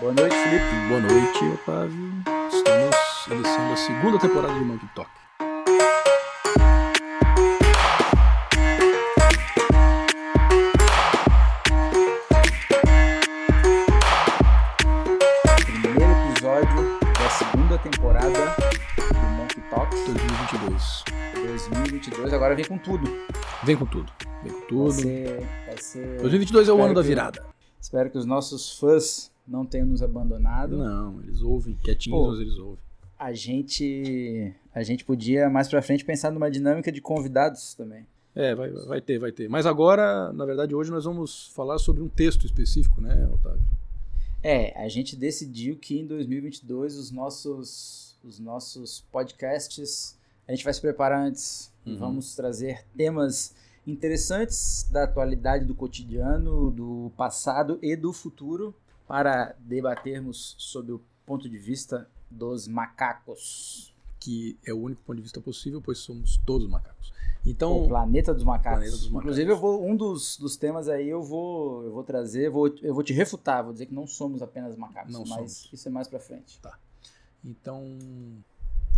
Boa noite, Felipe. Boa noite, Otávio. Estamos iniciando a segunda temporada de Monkey Talk. Primeiro episódio da segunda temporada do Monkey Talk 2022. 2022. Agora vem com tudo. Vem com tudo. Vem com Vai tudo. ser, vai ser... 2022 é o ano da que- virada. Espero que os nossos fãs não tenham nos abandonado. Não, eles ouvem quietinhos, Pô. mas eles ouvem. A gente, a gente podia mais pra frente pensar numa dinâmica de convidados também. É, vai, vai ter, vai ter. Mas agora, na verdade, hoje nós vamos falar sobre um texto específico, né, Otávio? É, a gente decidiu que em 2022 os nossos, os nossos podcasts, a gente vai se preparar antes e Uhum. vamos trazer temas interessantes da atualidade do cotidiano, do passado e do futuro para debatermos sobre o ponto de vista dos macacos. Que é o único ponto de vista possível, pois somos todos macacos. o Então, planeta dos macacos. Planeta dos macacos. Inclusive, eu vou, um dos, dos temas aí eu vou, eu vou trazer, vou, eu vou te refutar, vou dizer que não somos apenas macacos, Não mas somos. isso é mais pra frente. então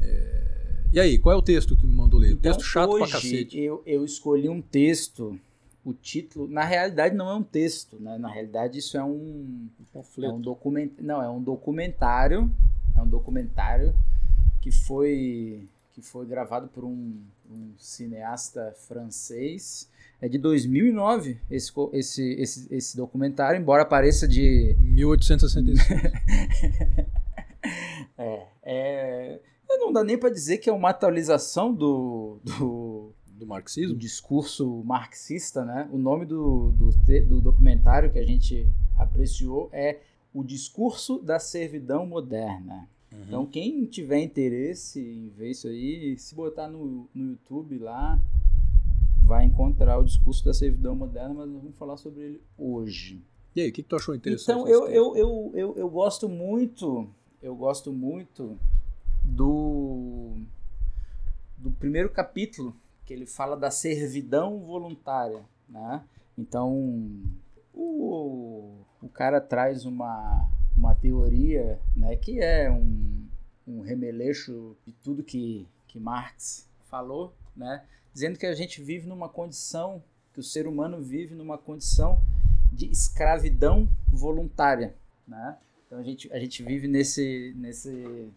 é, e aí, qual é o texto que me mandou ler? Então, texto chato hoje pra cacete. Eu, eu escolhi um texto, o título, na realidade não é um texto, né? Na realidade isso é um, Um é um document, não, é um documentário, é um documentário que foi que foi gravado por um, um cineasta francês. É de 2009 esse, esse, esse, esse documentário, embora pareça de 1865. é, é não dá nem para dizer que é uma atualização do, do, do do marxismo? discurso marxista, né? O nome do, do, do documentário que a gente apreciou é O Discurso da Servidão Moderna. Uhum. Então, quem tiver interesse em ver isso aí, se botar no, no YouTube lá, vai encontrar o discurso da servidão moderna, mas nós vamos falar sobre ele hoje. E aí, o que, que tu achou interessante? Então, eu, eu, eu, eu, eu gosto muito, eu gosto muito do, do primeiro capítulo, que ele fala da servidão voluntária, né? Então, o, o cara traz uma, uma teoria, né, que é um, um remeleixo de tudo que, que Marx falou, né? Dizendo que a gente vive numa condição, que o ser humano vive numa condição de escravidão voluntária, né? Então a gente, a gente vive nesse, nesse,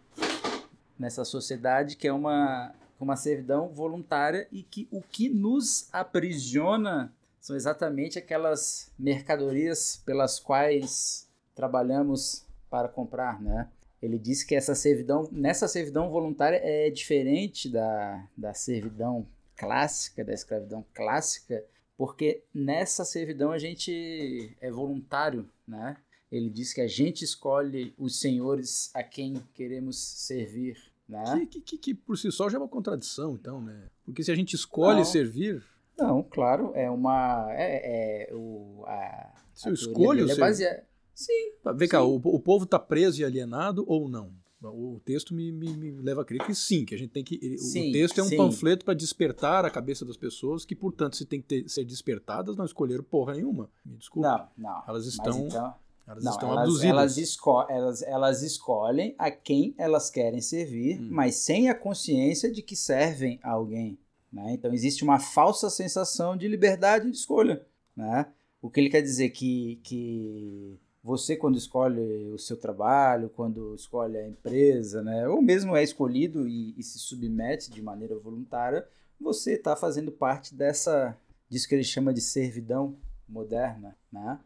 nessa sociedade que é uma, uma servidão voluntária e que o que nos aprisiona são exatamente aquelas mercadorias pelas quais trabalhamos para comprar, né? Ele disse que essa servidão, nessa servidão voluntária é diferente da, da servidão clássica, da escravidão clássica, porque nessa servidão a gente é voluntário, né? Ele diz que a gente escolhe os senhores a quem queremos servir, né? Que, que, que, por si só já é uma contradição, então, né? Porque se a gente escolhe Não. servir, Não, claro, é uma é, é o a, se eu escolho dele é ser- baseada. Sim, Vem cá, Sim. o, o povo está preso e alienado ou não? O texto me, me, me leva a crer que sim, que a gente tem que. Sim, o texto é um sim. panfleto para despertar a cabeça das pessoas, que, portanto, se tem que ter- ser despertadas, não escolheram porra nenhuma. Me desculpa. não, não. Elas estão, então- elas Não, estão elas, abduzidas. elas, esco elas, elas escolhem a quem elas querem servir, Hum. mas sem a consciência de que servem a alguém. Né? Então existe uma falsa sensação de liberdade de escolha. Né? O que ele quer dizer que, que você, quando escolhe o seu trabalho, quando escolhe a empresa, né? ou mesmo é escolhido e, e se submete de maneira voluntária, você está fazendo parte dessa, disso que ele chama de servidão moderna. Né?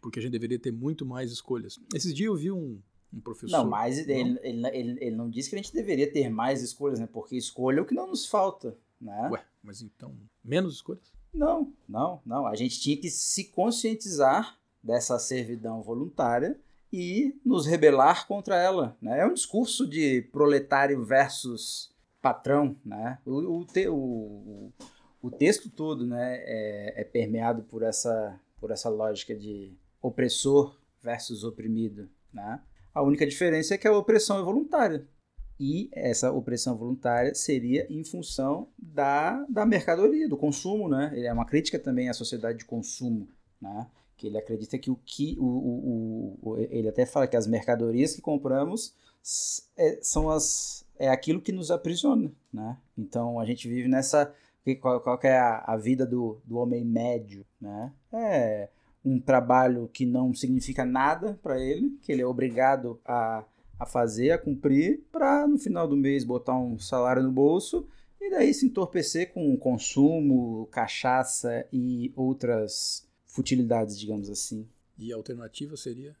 Porque a gente deveria ter muito mais escolhas. Esses dias eu vi um, um professor. Não, mas ele, ele, ele, ele não disse que a gente deveria ter mais escolhas, né? Porque escolha é o que não nos falta, né? Ué, mas então, menos escolhas? Não, não, não. A gente tinha que se conscientizar dessa servidão voluntária e nos rebelar contra ela, né? É um discurso de proletário versus patrão, né? O, o, te- o- o texto todo, né, é, é permeado por essa, por essa lógica de opressor versus oprimido, né? A única diferença é que a opressão é voluntária. E essa opressão voluntária seria em função da, da mercadoria, do consumo, né? Ele é uma crítica também à sociedade de consumo, né? que ele acredita que o que o, o, o, ele até fala que as mercadorias que compramos é, são as é aquilo que nos aprisiona, né? Então a gente vive nessa qual, qual é a, a vida do, do homem médio, né? É um trabalho que não significa nada para ele, que ele é obrigado a, a fazer, a cumprir, para no final do mês botar um salário no bolso e daí se entorpecer com consumo, cachaça e outras futilidades, digamos assim. E a alternativa seria?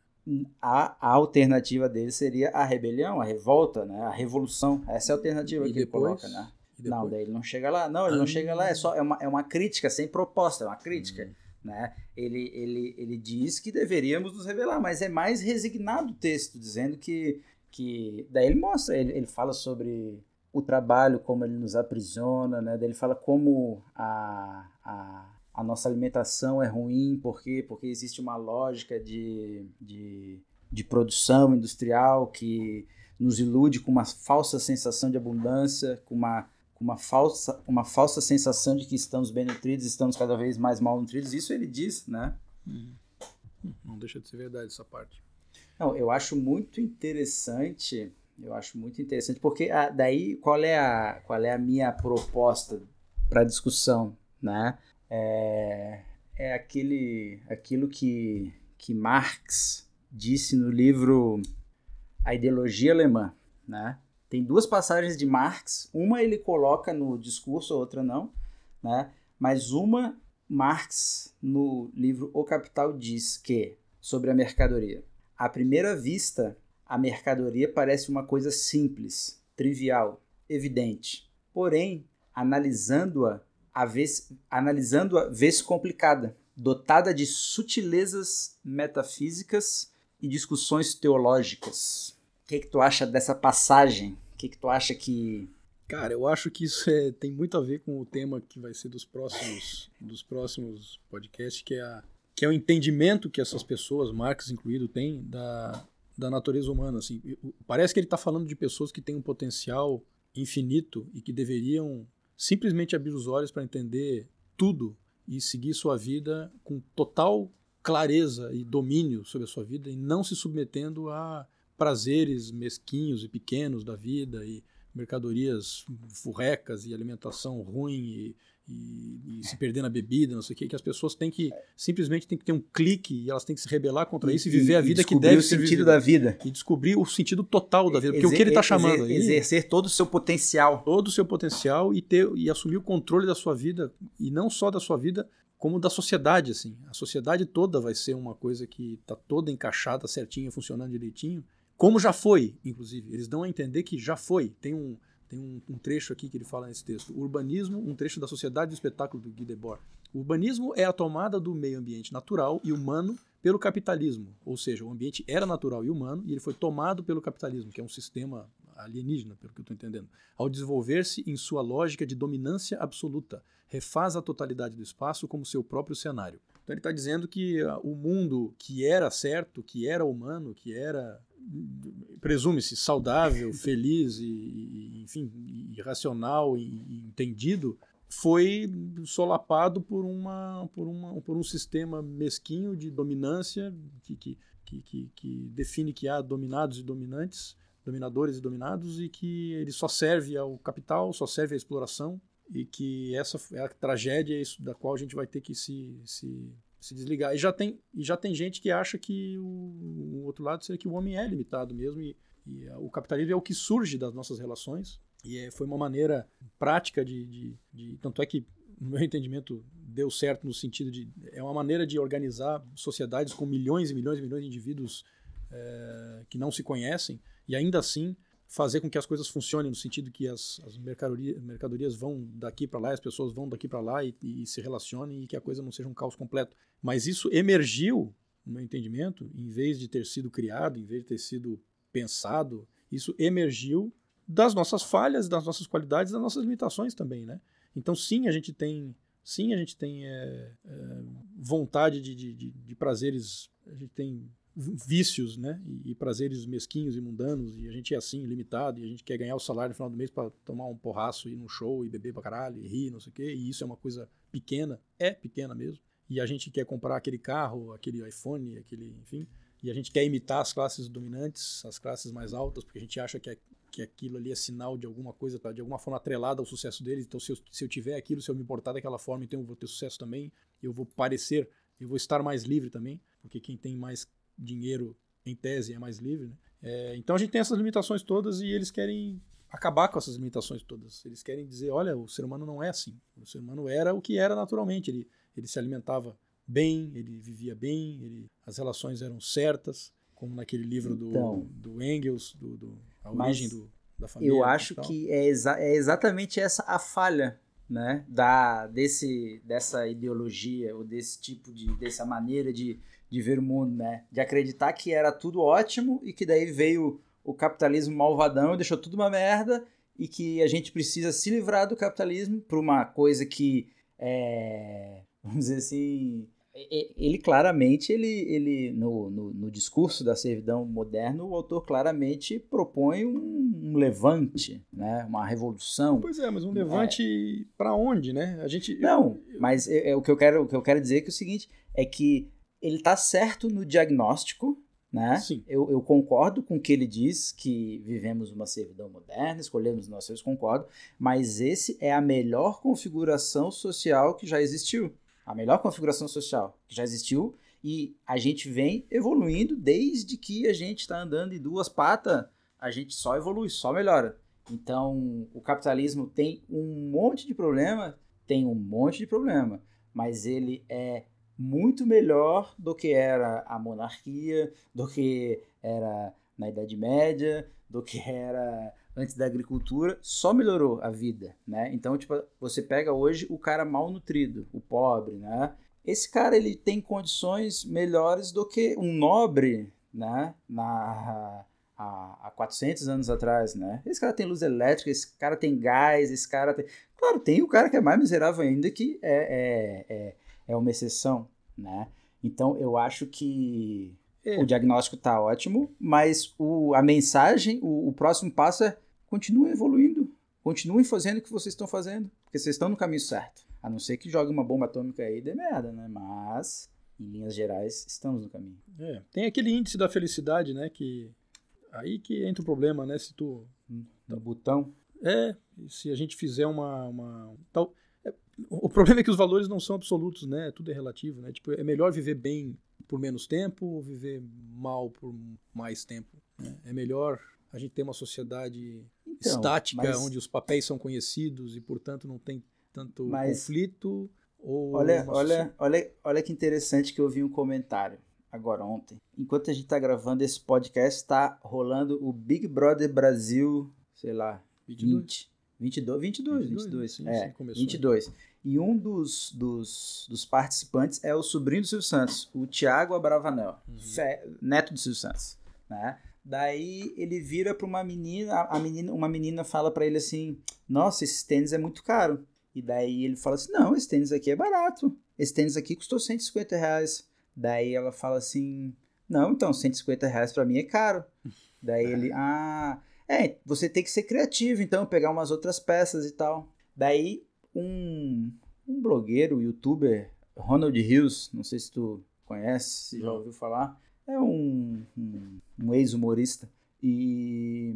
A, a alternativa dele seria a rebelião, a revolta, né? a revolução. Essa é a alternativa e que depois? ele coloca, né? Não, daí ele não chega lá. Não, ele ah. não chega lá. É só é uma, é uma crítica sem proposta, é uma crítica. Hum. Né? Ele, ele, ele diz que deveríamos nos revelar, mas é mais resignado o texto, dizendo que. que daí ele mostra, ele, ele fala sobre o trabalho, como ele nos aprisiona, né? Daí ele fala como a, a, a nossa alimentação é ruim, por quê? Porque existe uma lógica de, de, de produção industrial que nos ilude com uma falsa sensação de abundância, com uma, uma, falsa, uma falsa sensação de que estamos bem nutridos, estamos cada vez mais mal nutridos. Isso ele diz, né? Uhum. Não deixa de ser verdade essa parte. Não, eu acho muito interessante, eu acho muito interessante, porque a, daí qual é a, qual é a minha proposta para discussão, né? é, é aquele, aquilo que, que Marx disse no livro A Ideologia Alemã. Né? Tem duas passagens de Marx, uma ele coloca no discurso, a outra não, né? mas uma Marx no livro O Capital diz que, sobre a mercadoria, à primeira vista, a mercadoria parece uma coisa simples, trivial, evidente. Porém, analisando-a analisando-a vez complicada, dotada de sutilezas metafísicas e discussões teológicas. Que, que tu acha dessa passagem? O que, que tu acha que. Cara, eu acho que isso é, tem muito a ver com o tema que vai ser dos próximos, dos próximos podcasts, que é, a, que é o entendimento que essas pessoas, Marx incluído, têm da, da natureza humana. Assim. Parece que ele está falando de pessoas que têm um potencial infinito e que deveriam simplesmente abrir os olhos para entender tudo e seguir sua vida com total clareza e domínio sobre a sua vida e não se submetendo a prazeres mesquinhos e pequenos da vida e mercadorias furrecas e alimentação ruim e e, e, se perder na bebida, não sei o que, que as pessoas têm que simplesmente têm que ter um clique e elas têm que se rebelar contra isso e viver a vida que deve o sentido da vida. E descobrir o sentido total da vida, porque Exer, o que ele está chamando aí exercer todo o seu potencial, todo o seu potencial e ter e assumir o controle da sua vida e não só da sua vida como da sociedade assim. A sociedade toda vai ser uma coisa que está toda encaixada, certinha, funcionando direitinho, como já foi, inclusive. Eles dão a entender que já foi. Tem um tem um, um, trecho aqui que ele fala nesse texto. Urbanismo, um trecho da Sociedade do Espetáculo do Guy Debord. O urbanismo é a tomada do meio ambiente natural e humano pelo capitalismo. Ou seja, o ambiente era natural e humano e ele foi tomado pelo capitalismo, que é um sistema alienígena, pelo que eu estou entendendo, ao desenvolver-se em sua lógica de dominância absoluta. Refaz a totalidade do espaço como seu próprio cenário. Então ele está dizendo que uh, o mundo que era certo, que era humano, que era presume-se saudável, feliz e, enfim, e racional e, e, entendido, foi solapado por, uma, por, uma, por um sistema mesquinho de dominância que, que, que, que, define que há dominados e dominantes, dominadores e dominados, e que ele só serve ao capital, só serve à exploração, e que essa é a tragédia da qual a gente vai ter que se, se se desligar. E já tem, e já tem gente que acha que o, o outro lado seria que o homem é limitado mesmo e, e o capitalismo é o que surge das nossas relações. E é, foi uma maneira prática de, de, de, Tanto é que, no meu entendimento, deu certo no sentido de. É uma maneira de organizar sociedades com milhões e milhões e milhões de indivíduos é, que não se conhecem e ainda assim fazer com que as coisas funcionem no sentido que as, as mercadorias, mercadorias vão daqui para lá, as pessoas vão daqui para lá e, e, se relacionem e que a coisa não seja um caos completo. Mas isso emergiu, no meu entendimento, em vez de ter sido criado, em vez de ter sido pensado, isso emergiu das nossas falhas, das nossas qualidades, das nossas limitações também, né? Então sim, a gente tem, sim, a gente tem é, é, vontade de, de, de prazeres, a gente tem vícios, né? E, e, prazeres mesquinhos e mundanos, e a gente é assim, limitado, e a gente quer ganhar o salário no final do mês para tomar um porraço, ir num show e beber pra caralho, e rir, não sei o quê, e isso é uma coisa pequena, é pequena mesmo. e a gente quer comprar aquele carro, aquele iPhone, aquele, enfim, e a gente quer imitar as classes dominantes, as classes mais altas, porque a gente acha que, é, que aquilo ali é sinal de alguma coisa, tá de alguma forma atrelada ao sucesso deles. Então, se eu, se eu tiver aquilo, se eu me importar daquela forma, então eu vou ter sucesso também, eu vou parecer, eu vou estar mais livre também, porque quem tem mais dinheiro, em tese, é mais livre. Né? É, então a gente tem essas limitações todas e eles querem acabar com essas limitações todas. Eles querem dizer, olha, o ser humano não é assim. O ser humano era o que era naturalmente. Ele, ele se alimentava bem, ele vivia bem, ele, as relações eram certas, como naquele livro do, então, do Engels, do, do a origem do, da família. Eu acho que é, exa é exatamente essa a falha né, da, desse, dessa ideologia ou desse tipo de dessa maneira de, de ver o mundo, né, de acreditar que era tudo ótimo e que daí veio o capitalismo malvadão e deixou tudo uma merda e que a gente precisa se livrar do capitalismo por uma coisa que é, vamos dizer assim, ele claramente, ele, ele no, no, no, discurso da servidão moderna, o autor claramente propõe um, um, levante, né? uma revolução. Pois é, mas um levante é. para onde, né? A gente não, mas é, é, o que eu quero, o que eu quero dizer é que é o seguinte é que ele está certo no diagnóstico, né? Sim. Eu, eu, concordo com o que ele diz, que vivemos uma servidão moderna, escolhemos nós, eu concordo, mas esse é a melhor configuração social que já existiu. A melhor configuração social que já existiu e a gente vem evoluindo desde que a gente está andando em duas patas, a gente só evolui, só melhora. Então, o capitalismo tem um monte de problema, tem um monte de problema, mas ele é muito melhor do que era a monarquia, do que era na Idade Média, do que era antes da agricultura, só melhorou a vida, né? Então, tipo, você pega hoje o cara mal nutrido, o pobre, né? Esse cara ele tem condições melhores do que um nobre, né? Na há, há 400 anos atrás, né? Esse cara tem luz elétrica, esse cara tem gás, esse cara tem... Claro, tem o cara que é mais miserável ainda, que é, é, é é uma exceção, né? Então eu acho que é. o diagnóstico está ótimo, mas o, a mensagem, o, o próximo passo é continuem evoluindo, continuem fazendo o que vocês estão fazendo, porque vocês estão no caminho certo. A não ser que jogue uma bomba atômica aí e dê merda, né? Mas, em linhas gerais, estamos no caminho. É, tem aquele índice da felicidade, né? Que aí que entra o problema, né? Se tu hum, no botão. É, se a gente fizer uma, uma tal, o problema é que os valores não são absolutos, né? Tudo é relativo, né? Tipo, é melhor viver bem por menos tempo ou viver mal por mais tempo? Né? É melhor a gente ter uma sociedade então, estática mas... onde os papéis são conhecidos e, portanto, não tem tanto mas... conflito ou olha, olha, olha, olha que interessante que eu vi um comentário agora ontem. Enquanto a gente está gravando esse podcast, está rolando o Big Brother Brasil, sei lá, 20. 22, 22, 22, 22 sim, é, sim, começou. 22. E um dos, dos, dos, participantes é o sobrinho do Silvio Santos, o Tiago Abravanel, uhum. neto do Silvio Santos, né? Daí ele vira para uma menina, a menina, uma menina fala para ele assim: "Nossa, esse tênis é muito caro". E daí ele fala assim: "Não, esse tênis aqui é barato. Esse tênis aqui custou 150 reais". Daí ela fala assim: "Não, então 150 reais para mim é caro". Daí ele: "Ah, é, você tem que ser criativo, então, pegar umas outras peças e tal. Daí, um, um blogueiro, youtuber, Ronald Hills, não sei se tu conhece, se já ouviu falar, é um, um, um ex-humorista. E,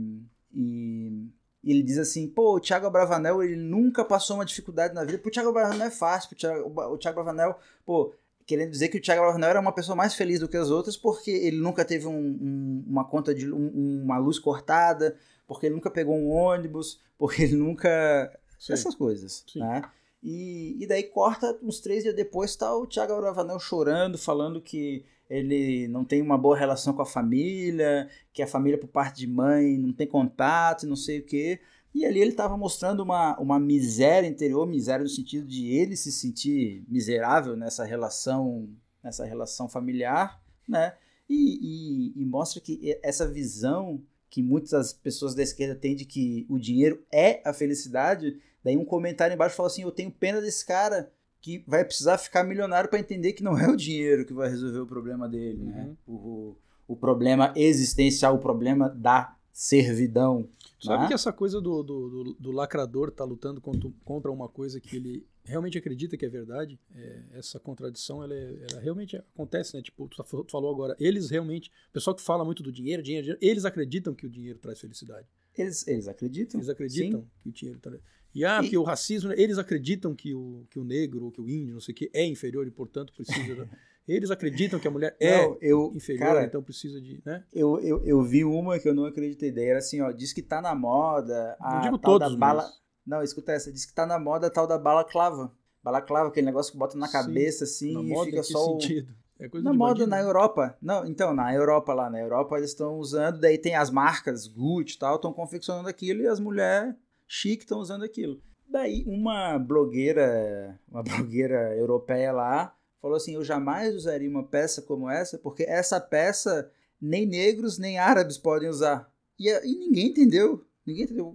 e, ele diz assim, pô, o Thiago Bravanel, ele nunca passou uma dificuldade na vida. Pro Thiago Bravanel é fácil, pro Thiago, o Thiago Bravanel, pô, querendo dizer que o Thiago Bravanel era uma pessoa mais feliz do que as outras porque ele nunca teve um, um, uma conta de um, uma luz cortada, porque ele nunca pegou um ônibus, porque ele nunca Sim. essas coisas, Sim. né? E, e daí corta uns três dias depois tá o Thiago Bravanel chorando, falando que ele não tem uma boa relação com a família, que a família por parte de mãe não tem contato, não sei o quê. E ali ele estava mostrando uma, uma miséria interior, miséria no sentido de ele se sentir miserável nessa relação, nessa relação familiar, né? E, e, e mostra que essa visão que muitas pessoas da esquerda têm de que o dinheiro é a felicidade, daí um comentário embaixo fala assim: eu tenho pena desse cara que vai precisar ficar milionário para entender que não é o dinheiro que vai resolver o problema dele, né? uhum. né? O, o problema existencial, o problema da servidão. Sabe né? que essa coisa do, do, do, do, lacrador tá lutando contra, contra uma coisa que ele realmente acredita que é verdade, é, essa contradição, ela, é, ela, realmente acontece, né? Tipo, tu falou agora, eles realmente, o pessoal que fala muito do dinheiro, dinheiro, dinheiro, eles acreditam que o dinheiro traz felicidade. Eles, eles acreditam? Eles acreditam Sim. que o dinheiro traz... E ah, e... que o racismo, eles acreditam que o, que o negro, ou que o índio, não sei o que, é inferior e, portanto, precisa... Eles acreditam que a mulher é não, eu, inferior, cara, então precisa de. Né? Eu, eu, eu vi uma que eu não acreditei. Daí era assim, ó, diz que tá na moda. A não digo tal todos, da bala. Mas... Não, escuta essa, diz que tá na moda a tal da balaclava. Balaclava, aquele negócio que bota na cabeça assim na e moda, fica só. Sentido? É coisa na moda bandido. na Europa. Não, então, na Europa lá, na Europa eles estão usando, daí tem as marcas Gucci e tal, estão confeccionando aquilo e as mulheres chique estão usando aquilo. Daí uma blogueira, uma blogueira europeia lá, falou assim: Eu jamais usaria uma peça como essa, porque essa peça nem negros nem árabes podem usar. E, e ninguém entendeu. Ninguém entendeu.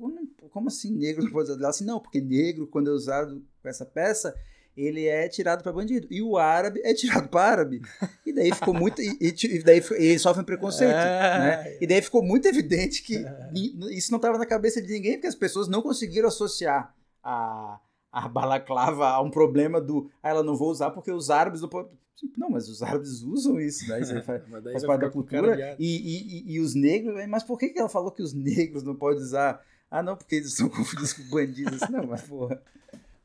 Como, assim negro pode usar? Ela assim: Não, porque negro, quando é usado com essa peça, ele é tirado para bandido. E o árabe é tirado para árabe. E daí ficou muito. E, e daí e sofre um preconceito. É, né? E daí ficou muito evidente que isso não estava na cabeça de ninguém, porque as pessoas não conseguiram associar a a balaclava a um problema do ah, ela não vou usar porque os árabes não. Não, mas os árabes usam isso, né? Isso faz, faz parte da cultura. E, e, e, os negros, mas por que, que ela falou que os negros não podem usar? Ah, não, porque eles são confundidos com bandidos. Não, mas porra.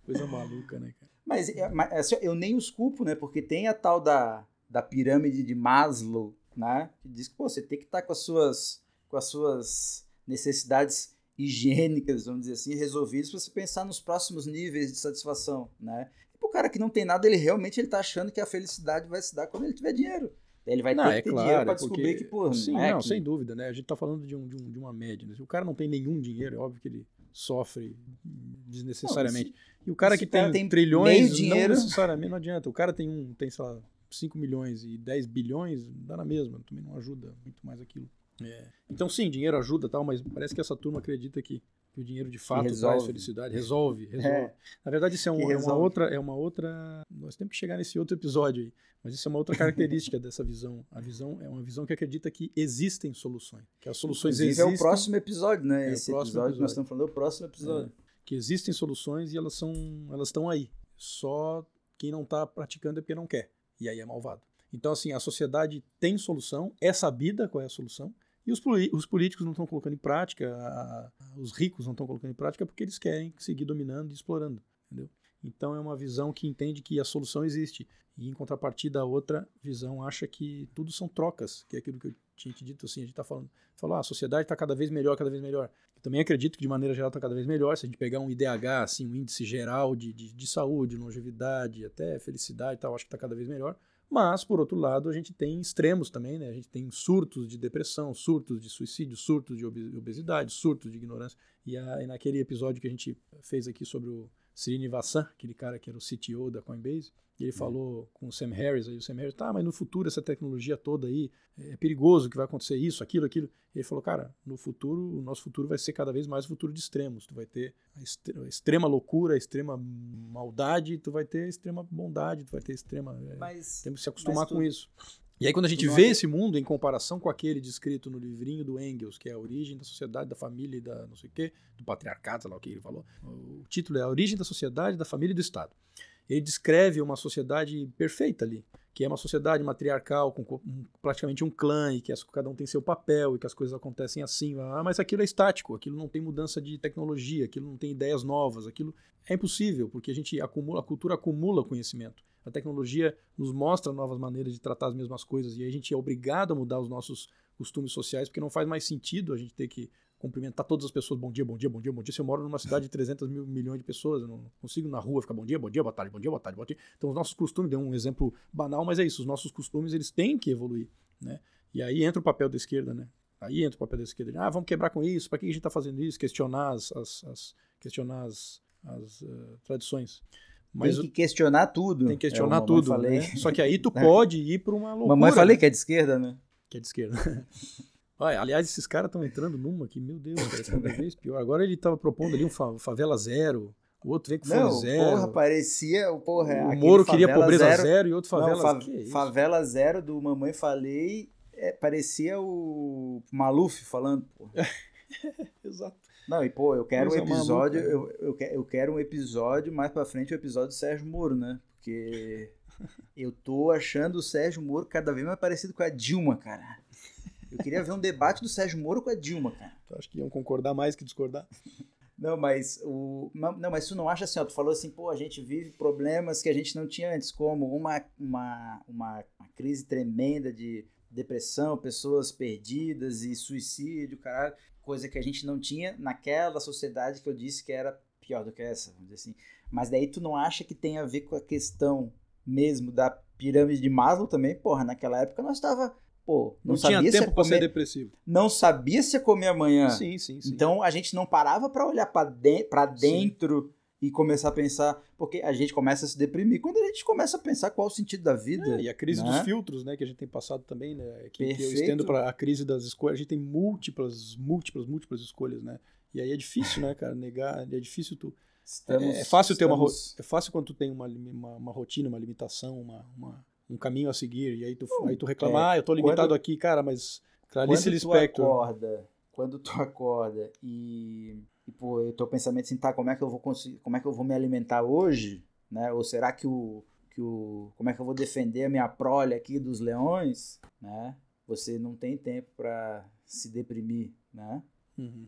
Coisa maluca, né, cara? Mas, é, mas assim, eu nem os culpo, né? Porque tem a tal da, da pirâmide de Maslow, né? Que diz que pô, você tem que estar tá com as suas, com as suas necessidades higiênicas, vamos dizer assim, resolvidas para você pensar nos próximos níveis de satisfação, né? E pro cara que não tem nada, ele realmente ele tá achando que a felicidade vai se dar quando ele tiver dinheiro. Ele vai não, ter é ter claro, dinheiro para porque... descobrir que, pô, Sim, é não, que... sem dúvida, né? A gente tá falando de, um, de, um, de uma média. Né? Se o cara não tem nenhum dinheiro, é óbvio que ele sofre desnecessariamente. Não, se, e o cara que tem, tem, trilhões, dinheiro... não necessariamente não adianta. O cara tem um, tem, sei lá, 5 milhões e 10 bilhões, dá na mesma, também não ajuda muito mais aquilo. É. Então sim, dinheiro ajuda tal, mas parece que essa turma acredita que que o dinheiro de fato resolve. traz felicidade, resolve, resolve. É. Na verdade, isso é, um, é, uma outra, é uma outra. Nós temos que chegar nesse outro episódio aí, mas isso é uma outra característica dessa visão. A visão é uma visão que acredita que existem soluções, que as soluções Inclusive existem. É o próximo episódio, né? É Esse episódio, episódio, que nós estamos falando é o próximo episódio. É. Que existem soluções e elas são, elas estão aí. Só quem não está praticando é porque não quer. E aí é malvado. Então, assim, a sociedade tem solução, é sabida qual é a solução, e os, os políticos não estão colocando em prática, a, os ricos não estão colocando em prática porque eles querem seguir dominando e explorando. Entendeu? Então é uma visão que entende que a solução existe. E em contrapartida, a outra visão acha que tudo são trocas, que é aquilo que eu tinha te dito assim, a gente está falando, falou, ah, a sociedade está cada vez melhor, cada vez melhor. Eu também acredito que de maneira geral está cada vez melhor. Se a gente pegar um IDH, assim, um índice geral de, de, de saúde, longevidade, até felicidade e tal, acho que está cada vez melhor. Mas, por outro lado, a gente tem extremos também, né? A gente tem surtos de depressão, surtos de suicídio, surtos de obesidade, surtos de ignorância. E, a, e naquele episódio que a gente fez aqui sobre o Srinivasan, aquele cara que era o CTO da Coinbase, e ele uhum. falou com o Sam Harris, aí o Sam Harris, tá, mas no futuro essa tecnologia toda aí, é perigoso que vai acontecer isso, aquilo, aquilo. E ele falou, cara, no futuro, o nosso futuro vai ser cada vez mais o futuro de extremos. Tu vai ter a, extrema loucura, a extrema maldade, tu vai ter a extrema bondade, tu vai ter a extrema... É, mas, temos que se acostumar tu, com isso. E aí quando a gente vê esse mundo em comparação com aquele descrito no livrinho do Engels, que é a origem da sociedade, da família e da não sei o quê, do patriarcado, sei lá o que ele falou. O título é A Origem da Sociedade, da Família e do Estado. Ele descreve uma sociedade perfeita ali, que é uma sociedade matriarcal, com praticamente um clã, e que as, cada um tem seu papel, e que as coisas acontecem assim. Mas aquilo é estático, aquilo não tem mudança de tecnologia, aquilo não tem ideias novas, aquilo é impossível, porque a gente acumula, a cultura acumula conhecimento. A tecnologia nos mostra novas maneiras de tratar as mesmas coisas e a gente é obrigado a mudar os nossos costumes sociais porque não faz mais sentido a gente ter que cumprimentar todas as pessoas, bom dia, bom dia, bom dia, bom dia. Se eu moro numa cidade de 300 mil milhões de pessoas, eu não consigo na rua ficar bom dia, bom dia, boa tarde, bom dia, boa tarde, bom dia. Então os nossos costumes, deu um exemplo banal, mas é isso, os nossos costumes eles têm que evoluir, né? E aí entra o papel da esquerda, né? Aí entra o papel da esquerda. Ah, vamos quebrar com isso, para que a gente está fazendo isso? Questionar as, as, as questionar as, as uh, tradições. Mas tem que questionar tudo. Tem que questionar é, tudo. Falei. Né? Só que aí tu pode ir para uma loucura. Mamãe falei que é de esquerda, né? Que é de esquerda. Olha, aliás, esses caras estão entrando numa que, meu Deus, cada vez pior. Agora ele estava propondo ali um favela zero. O outro vem com não, zero. Porra, parecia. Porra, o Moro queria pobreza zero, zero, e outro favela não, fa é Favela zero do Mamãe Falei é, parecia o Maluf falando, porra. Exato. Não, e pô, eu quero um Coisa episódio, maluca. eu, eu, eu quero um episódio mais pra frente, o episódio do Sérgio Moro, né? Porque eu tô achando o Sérgio Moro cada vez mais parecido com a Dilma, cara. Eu queria ver um debate do Sérgio Moro com a Dilma, cara. Tu acha que iam concordar mais que discordar? Não, mas o não, não, mas tu não acha assim, ó, tu falou assim, pô, a gente vive problemas que a gente não tinha antes, como uma uma, uma, uma crise tremenda de depressão, pessoas perdidas e suicídio, caralho, coisa que a gente não tinha naquela sociedade que eu disse que era pior do que essa, vamos dizer assim. Mas daí tu não acha que tem a ver com a questão mesmo da pirâmide de Maslow também? Porra, naquela época nós tava, pô, não, Não, tinha sabia se tempo ia pra ser comer, depressivo. não sabia se ia comer amanhã. Sim, sim, sim. Então a gente não parava pra olhar pra de pra dentro e começar a pensar, porque a gente começa a se deprimir quando a gente começa a pensar qual o sentido da vida. É, e a crise né? dos filtros, né, que a gente tem passado também, né, que, que eu estendo para a crise das escolhas, a gente tem múltiplas, múltiplas, múltiplas escolhas, né? E aí é difícil, né, cara, negar, é difícil tu Estamos- é, é fácil ter uma estamos- é fácil quando tu tem uma, uma, uma rotina, uma limitação, uma, uma- um caminho a seguir e aí tu, aí tu reclama, é, ah, eu tô limitado quando- aqui, cara, mas Clarice quando tu Lispector, acorda, quando tu acorda e, e pô, o teu pensamento assim, tá, como é que eu vou conseguir, como é que eu vou me alimentar hoje, né? Ou será que o que o como é que eu vou defender a minha prole aqui dos leões, né? Você não tem tempo pra se deprimir, né? Uhum.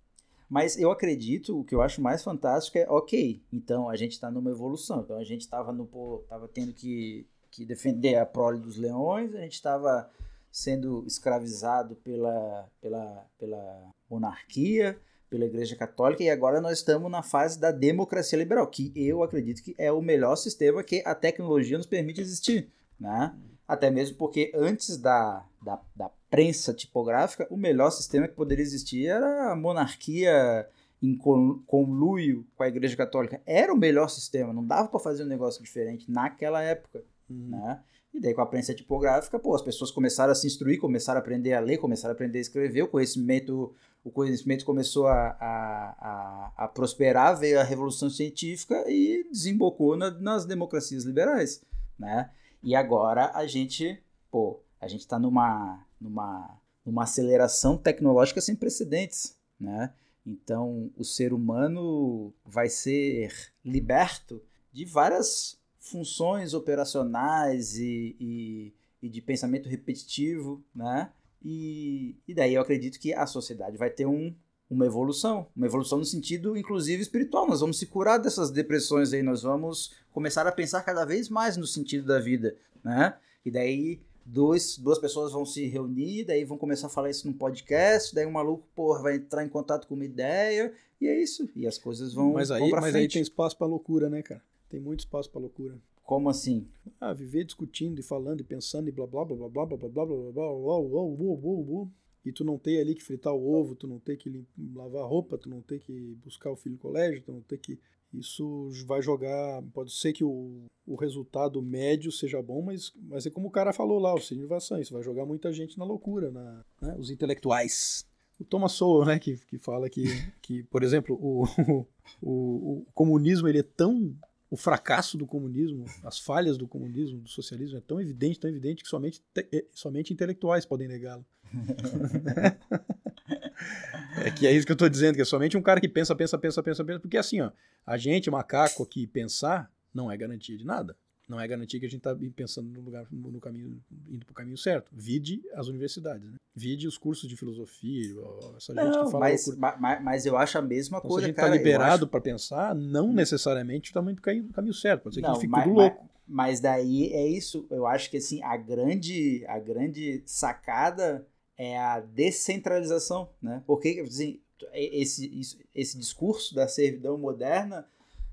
Mas eu acredito, o que eu acho mais fantástico é, ok, então a gente está numa evolução. Então a gente estava no pô, tava tendo que, que defender a prole dos leões, a gente estava sendo escravizado pela, pela, pela monarquia, pela Igreja Católica, e agora nós estamos na fase da democracia liberal, que eu acredito que é o melhor sistema que a tecnologia nos permite existir. Né? Até mesmo porque antes da, da, da prensa tipográfica, o melhor sistema que poderia existir era a monarquia em con- conluio com a Igreja Católica. Era o melhor sistema, não dava para fazer um negócio diferente naquela época. Uhum. Né? E daí com a prensa tipográfica, pô, as pessoas começaram a se instruir, começaram a aprender a ler, começaram a aprender a escrever, o conhecimento, o conhecimento começou a, a, a, a prosperar, veio a revolução científica e desembocou na- nas democracias liberais, né? E agora a gente, pô, a gente está numa, numa, numa aceleração tecnológica sem precedentes, né? Então o ser humano vai ser liberto de várias funções operacionais e, e, e de pensamento repetitivo, né? E, e daí eu acredito que a sociedade vai ter um, uma evolução, uma evolução no sentido, inclusive, espiritual. Nós vamos se curar dessas depressões aí, nós vamos começar a pensar cada vez mais no sentido da vida, né? E daí dois, duas pessoas vão se reunir, daí vão começar a falar isso num podcast, daí um maluco, porra, vai entrar em contato com uma ideia, e é isso. E as coisas vão, mas vão aí, pra mas aí frente. tem espaço pra loucura, né, cara? Tem muito espaço pra loucura. Como assim? Ah, viver discutindo e falando e pensando e blá blá blá blá blá blá blá blá blá blá blá blá blá blá blá blá e tu não tem ali que fritar o ovo, tu não tem que lavar a roupa, tu não tem que buscar o filho no colégio, tu não tem que isso vai jogar, pode ser que o, o resultado médio seja bom, mas, mas é como o cara falou lá, o Cine Vassan, isso vai jogar muita gente na loucura, na, né, os intelectuais. O Thomas Sowell, né, que, que fala que, que, por exemplo, o, o, o comunismo ele é tão o fracasso do comunismo, as falhas do comunismo, do socialismo é tão evidente, tão evidente que somente, te- eh, somente intelectuais podem negá-lo. é que é isso que eu estou dizendo, que é somente um cara que pensa, pensa, pensa, pensa, pensa, porque assim, ó, a gente, macaco aqui, pensar não é garantia de nada. Não é garantia que a gente está pensando no lugar, no caminho, indo para o caminho certo. Vide as universidades, né? Vide os cursos de filosofia, essa gente Não, que fala mas, loucura. ma- ma- mas eu acho a mesma Então, se a coisa, gente está liberado acho- para pensar, não necessariamente está muito caminho, caminho certo. Pode ser que Não, a gente fique mas, tudo mas- louco. mas daí é isso. Eu acho que assim, a grande, a grande sacada é a descentralização, né? Porque assim, esse, esse discurso da servidão moderna,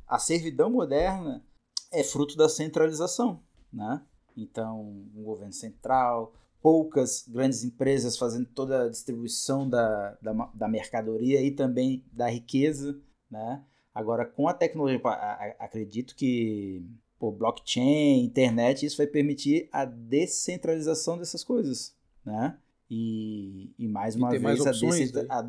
a servidão moderna é fruto da centralização, né? Então, um governo central, poucas grandes empresas fazendo toda a distribuição da, da, da mercadoria e também da riqueza, né? Agora, com a tecnologia, acredito que pô, blockchain, internet, isso vai permitir a descentralização dessas coisas, né? E, e mais E uma ter vez, mais opções a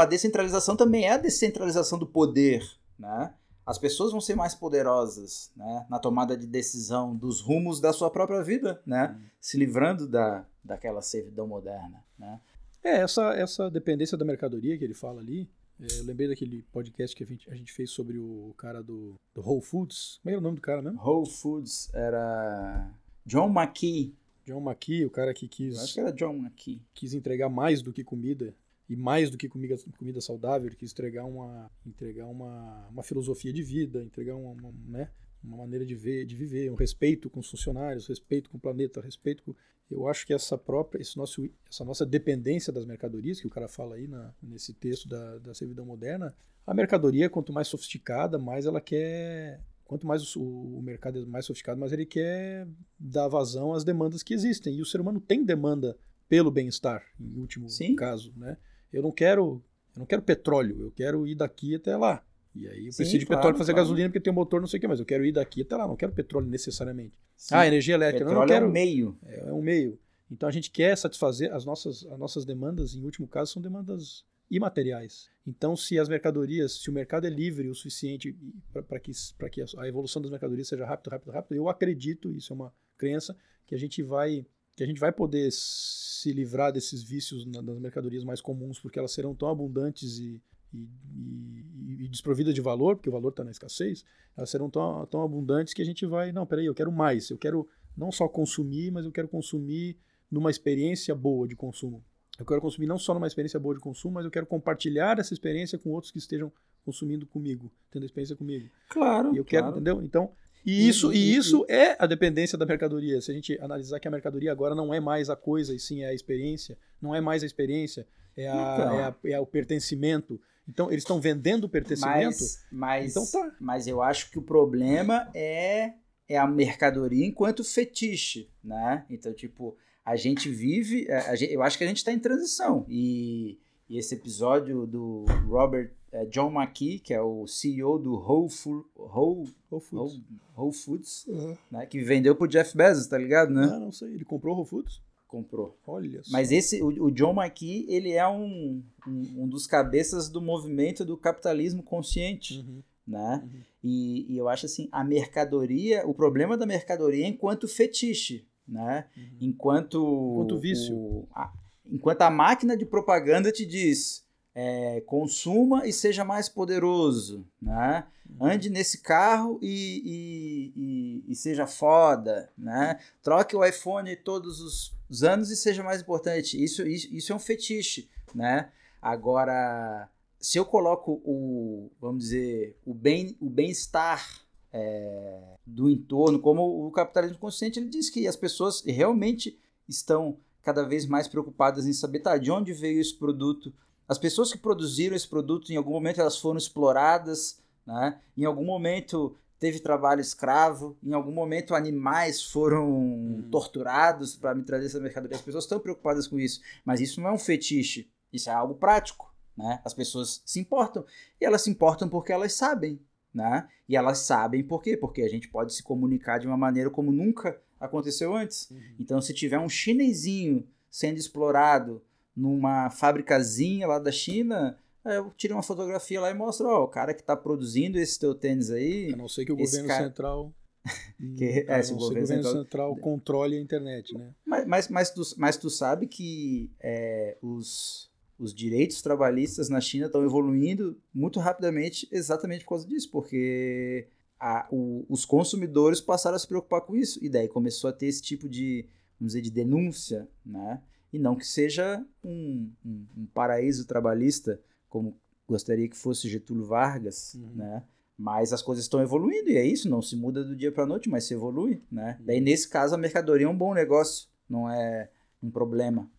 a descentralização também é a descentralização do poder, né? As pessoas vão ser mais poderosas, né? Na tomada de decisão dos rumos da sua própria vida, né? Se livrando da, daquela servidão moderna, né? É, essa, essa dependência da mercadoria que ele fala ali, É, eu lembrei daquele podcast que a gente, a gente fez sobre o cara do, do Whole Foods. Como é o nome do cara mesmo? Whole Foods era John McKee. John McKee, o cara que quis. Eu acho que era John McKee. Quis entregar mais do que comida e mais do que comida, comida saudável, ele quis entregar uma, entregar uma, uma filosofia de vida, entregar uma, uma, né, uma maneira de ver, de viver, um respeito com os funcionários, respeito com o planeta, respeito com... Eu acho que essa própria, esse nosso, essa nossa dependência das mercadorias, que o cara fala aí na, nesse texto da, da servidão moderna, a mercadoria, quanto mais sofisticada, mais ela quer quanto mais o, o, mercado é mais sofisticado, mais ele quer dar vazão às demandas que existem. E o ser humano tem demanda pelo bem-estar, em último Sim. caso, né? Eu não quero, eu não quero petróleo, eu quero ir daqui até lá. E aí eu Sim, preciso de claro, petróleo para fazer claro. gasolina porque tem um motor, não sei o que, mas eu quero ir daqui até lá, não quero petróleo necessariamente. Sim. Ah, energia elétrica, petróleo não, não quero. É um meio. É, é um meio. Então a gente quer satisfazer as nossas, as nossas demandas, em último caso, são demandas imateriais. Então, se as mercadorias, se o mercado é livre o suficiente para que, que a evolução das mercadorias seja rápida, rápida, rápida, eu acredito, isso é uma crença, que a gente vai que a gente vai poder se livrar desses vícios nas mercadorias mais comuns, porque elas serão tão abundantes e, e, e, e desprovidas de valor, porque o valor está na escassez, elas serão tão, tão abundantes que a gente vai, não, peraí, eu quero mais, eu quero não só consumir, mas eu quero consumir numa experiência boa de consumo. Eu quero consumir não só numa experiência boa de consumo, mas eu quero compartilhar essa experiência com outros que estejam consumindo comigo, tendo experiência comigo. Claro. E eu claro. quero, entendeu? Então, e isso, e, e isso é a dependência da mercadoria. Se a gente analisar que a mercadoria agora não é mais a coisa, e sim é a experiência, não é mais a experiência, é, a, então, é, a, é o pertencimento. Então, eles estão vendendo o pertencimento. Mas, mas, então tá. mas eu acho que o problema é, é a mercadoria enquanto fetiche, né? Então, tipo, a gente vive. A gente, eu acho que a gente está em transição. E, e esse episódio do Robert é, John McKee, que é o CEO do Whole, Food, Whole, Whole Foods, Whole, Whole Foods uhum. né, que vendeu pro Jeff Bezos, tá ligado, né? Ah, não sei. Ele comprou o Whole Foods? Comprou. Olha só. Mas esse, o, o John McKee, ele é um, um, um, dos cabeças do movimento do capitalismo consciente, uhum. né? Uhum. E, e eu acho assim, a mercadoria, o problema da mercadoria é enquanto fetiche, né? Uhum. Enquanto... Enquanto vício. O, a, enquanto a máquina de propaganda te diz é, consuma e seja mais poderoso, né? Uhum. Ande nesse carro e, e, e, e, seja foda, né? Troque o iPhone todos os anos e seja mais importante. Isso, isso, isso é um fetiche, né? Agora, se eu coloco o, vamos dizer, o bem, o bem-estar é, do entorno, como o capitalismo consciente, ele diz que as pessoas realmente estão cada vez mais preocupadas em saber, tá, de onde veio esse produto, as pessoas que produziram esse produto, em algum momento elas foram exploradas, né? em algum momento teve trabalho escravo, em algum momento animais foram hum. torturados para me trazer essa mercadoria. As pessoas estão preocupadas com isso, mas isso não é um fetiche, isso é algo prático. Né? As pessoas se importam, e elas se importam porque elas sabem. Né? E elas sabem por quê? Porque a gente pode se comunicar de uma maneira como nunca aconteceu antes. Uhum. Então, se tiver um chinesinho sendo explorado numa fabricazinha lá da China, eu tiro uma fotografia lá e mostro, ó, o cara que está produzindo esse teu tênis aí. A não ser que o governo cara... central. que, é, se o governo, governo central... central... controle a internet, né? Mas, mas, mas, tu, mas tu sabe que é, os, os direitos trabalhistas na China estão evoluindo muito rapidamente exatamente por causa disso, porque a, o, os consumidores passaram a se preocupar com isso, e daí começou a ter esse tipo de, vamos dizer, de denúncia, né? E não que seja um, um, um paraíso trabalhista, como gostaria que fosse Getúlio Vargas, uhum. né? Mas as coisas estão evoluindo e é isso, não se muda do dia para a noite, mas se evolui, né? Uhum. Daí nesse caso a mercadoria é um bom negócio, não é um problema.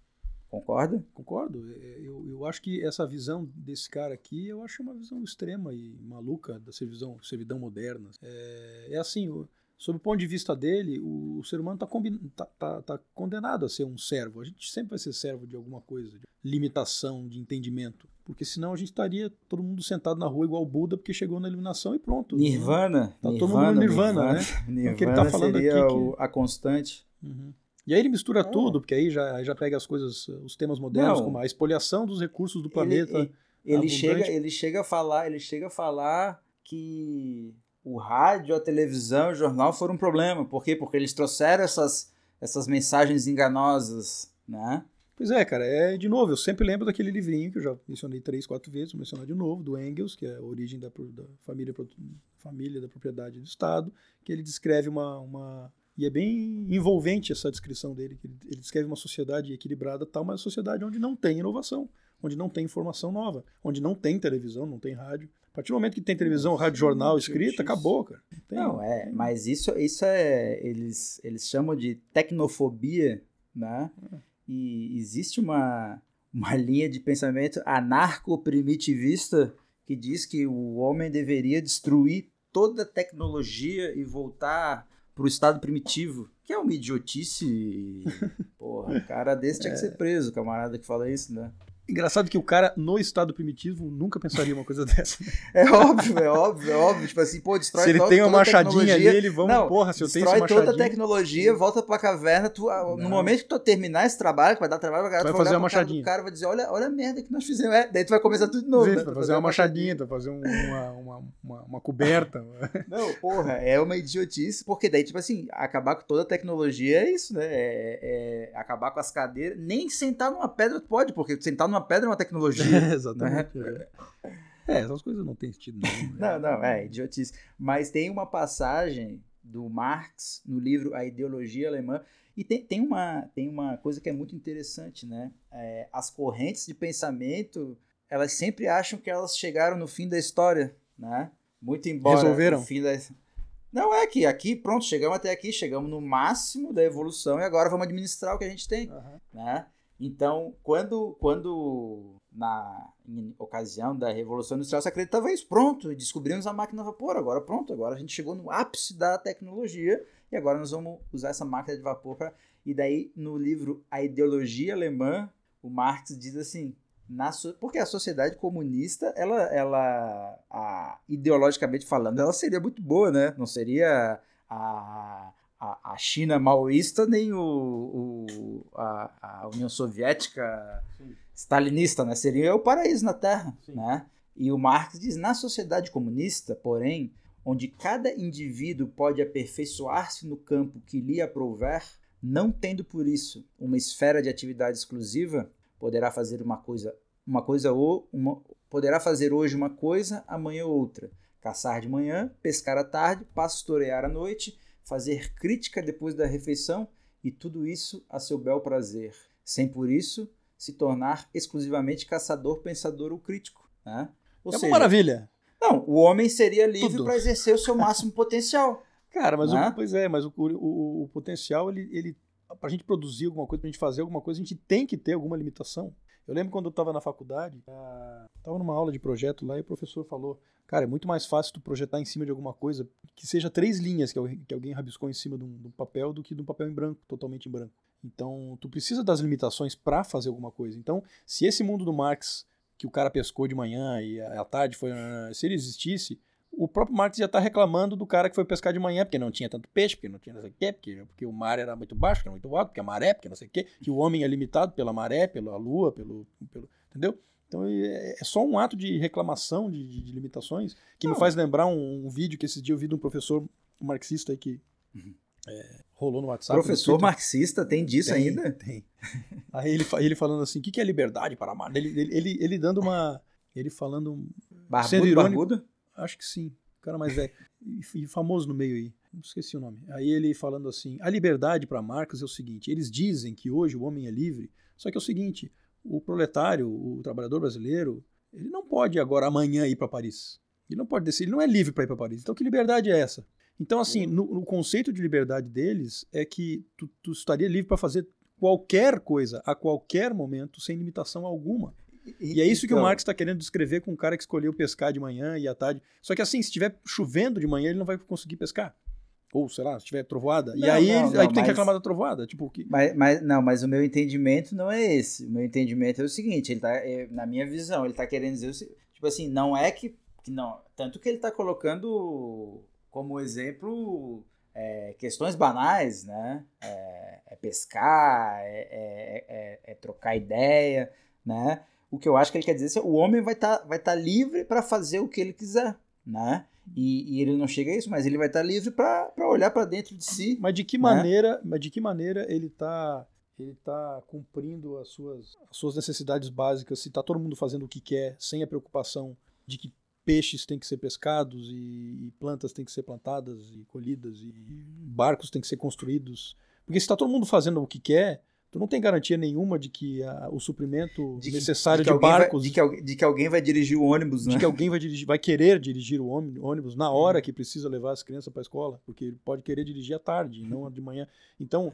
Concorda? Concordo. É, eu, eu acho que essa visão desse cara aqui, eu acho uma visão extrema e maluca da servidão, servidão moderna. É, é assim, sob o ponto de vista dele, o, o ser humano está tá, tá, tá condenado a ser um servo. A gente sempre vai ser servo de alguma coisa, de limitação, de entendimento. Porque senão a gente estaria todo mundo sentado na rua igual Buda, porque chegou na iluminação e pronto. Nirvana. Tá todo mundo nirvana, nirvana né? Nirvana é que ele tá falando seria aqui que... a constante. Uhum. E aí ele mistura tudo, porque aí já, já pega as coisas, os temas modernos, Não. como a espoliação dos recursos do planeta. Ele, ele, ele chega, ele chega a falar, ele chega a falar que o rádio, a televisão, o jornal foram um problema. Por quê? Porque eles trouxeram essas, essas mensagens enganosas, né? Pois é, cara, é de novo, eu sempre lembro daquele livrinho que eu já mencionei três, quatro vezes, vou mencionar de novo, do Engels, que é a origem da, da família, família da propriedade do Estado, que ele descreve uma, uma e é bem envolvente essa descrição dele, que ele, descreve uma sociedade equilibrada tal, mas uma sociedade onde não tem inovação, onde não tem informação nova, onde não tem televisão, não tem rádio. A partir do momento que tem televisão, rádio, jornal, escrita, acabou, cara. Não, tem, não é, mas isso, isso é, eles, eles chamam de tecnofobia, né? É. E existe uma, uma linha de pensamento anarco-primitivista que diz que o homem deveria destruir toda a tecnologia e voltar para o estado primitivo, que é uma idiotice. Porra, cara desse tinha que ser preso, camarada que fala isso, né? Engraçado que o cara, no estado primitivo, nunca pensaria uma coisa dessa. é óbvio, é óbvio, é óbvio. Tipo assim, pô, destrói Se ele tem uma machadinha ali, ele vamos, não, porra, se eu tenho essa machadinha... toda a tecnologia, volta pra caverna, tu, no momento que tu terminar esse trabalho, que vai dar trabalho pra galera, tu vai fazer uma machadinha. O cara, vai dizer, olha, olha a merda que nós fizemos. É, daí tu vai começar tudo de novo. Sim, né? vai fazer uma machadinha, tu vai fazer um, uma, uma, uma, uma, coberta. não, porra, é uma idiotice, porque daí, tipo assim, acabar com toda a tecnologia é isso, né? É, é acabar com as cadeiras. Nem sentar numa pedra tu pode, porque sentar numa pedra é uma tecnologia É, exatamente. Né? É. essas coisas não têm sentido nenhum. Né? Não, não, é idiotice. Mas tem uma passagem do Marx no livro A Ideologia Alemã. E tem, tem, uma, tem uma coisa que é muito interessante, né? É, as correntes de pensamento, elas sempre acham que elas chegaram no fim da história, né? Muito embora Resolveram. da... Não, é que aqui, pronto, chegamos até aqui, chegamos no máximo da evolução e agora vamos administrar o que a gente tem, uhum. né? Então, quando, quando na ocasião da Revolução Industrial se acreditava isso, pronto, descobrimos a máquina a vapor, agora pronto, agora a gente chegou no ápice da tecnologia e agora nós vamos usar essa máquina de vapor. E daí, no livro A Ideologia Alemã, o Marx diz assim, na so... porque a sociedade comunista, ela, ela a, ideologicamente falando, ela seria muito boa, né? Não seria a, a, a China maoísta nem o, o a, a, União Soviética Sim. stalinista, né? Seria o paraíso na Terra, Sim. né? E o Marx diz, na sociedade comunista, porém, onde cada indivíduo pode aperfeiçoar-se no campo que lhe aprouver, não tendo por isso uma esfera de atividade exclusiva, poderá fazer uma coisa, uma coisa ou uma, poderá fazer hoje uma coisa, amanhã outra, caçar de manhã, pescar à tarde, pastorear à noite fazer crítica depois da refeição e tudo isso a seu bel prazer, sem por isso se tornar exclusivamente caçador, pensador ou crítico. Né? Ou é seja, uma maravilha. Não, o homem seria livre para exercer o seu máximo potencial. Cara, mas né? o, pois é, mas o, o, o potencial, ele, ele para a gente produzir alguma coisa, para a gente fazer alguma coisa, a gente tem que ter alguma limitação. Eu lembro quando eu estava na faculdade, estava numa aula de projeto lá e o professor falou: Cara, é muito mais fácil tu projetar em cima de alguma coisa que seja três linhas que alguém, que alguém rabiscou em cima de um, de um papel do que de um papel em branco, totalmente em branco. Então, tu precisa das limitações para fazer alguma coisa. Então, se esse mundo do Marx, que o cara pescou de manhã e à tarde foi. Se ele existisse, o próprio Marx já está reclamando do cara que foi pescar de manhã, porque não tinha tanto peixe, porque não tinha não sei o quê, porque, porque o mar era muito baixo, porque era muito alto, porque a maré, porque não sei o quê, que o homem é limitado pela maré, pela lua, pelo. pelo entendeu? Então é, é só um ato de reclamação de, de, de limitações que Não. me faz lembrar um, um, vídeo que esse dia eu vi de um professor marxista aí que uhum. é, rolou no WhatsApp. Professor no marxista tem disso tem, ainda? Tem. Aí ele, ele falando assim, o que, que é liberdade para amar? Ele, ele, ele, ele, dando uma... Ele falando... Barbudo, sendo irônico, barbudo? Acho que sim. O cara mais velho. E, famoso no meio aí. Não esqueci o nome. Aí ele falando assim, a liberdade para Marx é o seguinte, eles dizem que hoje o homem é livre, só que é o seguinte, o proletário, o trabalhador brasileiro, ele não pode agora amanhã ir para Paris. Ele não pode descer, ele não é livre para ir para Paris. Então que liberdade é essa? Então assim, no, no conceito de liberdade deles é que tu, tu estaria livre para fazer qualquer coisa a qualquer momento sem limitação alguma. E, e é isso então, que o então Marx está querendo descrever com o cara que escolheu pescar de manhã e à tarde. Só que assim, se estiver chovendo de manhã, ele não vai conseguir pescar. Ou, sei lá, se tiver trovoada. Não, e aí, não, não, aí tu tem que reclamar da trovoada. Tipo, que... mas, mas, não, mas o meu entendimento não é esse. O meu entendimento é o seguinte, ele tá, é, na minha visão, ele tá querendo dizer, tipo assim, não é que, que não, tanto que ele tá colocando como exemplo é, questões banais, né? É, é pescar, é, é, é, é, trocar ideia, né? O que eu acho que ele quer dizer é que o homem vai estar tá, vai tá livre para fazer o que ele quiser, né? E, e, ele não chega a isso, mas ele vai estar livre para olhar para dentro de si. Mas de que né? maneira, mas de que maneira ele está ele está cumprindo as suas, as suas necessidades básicas, se está todo mundo fazendo o que quer, sem a preocupação de que peixes têm que ser pescados e, e plantas têm que ser plantadas e colhidas e barcos têm que ser construídos. Porque se está todo mundo fazendo o que quer, tu não tem garantia nenhuma de que a, o suprimento De que- necessário de de, alguém vai- barcos, de, que, de que alguém vai dirigir o ônibus, né? de que alguém vai dirigir, vai querer dirigir o ôni- ônibus na Uhum. hora que precisa levar as crianças para a escola, porque ele pode querer dirigir à tarde, não de manhã. Então,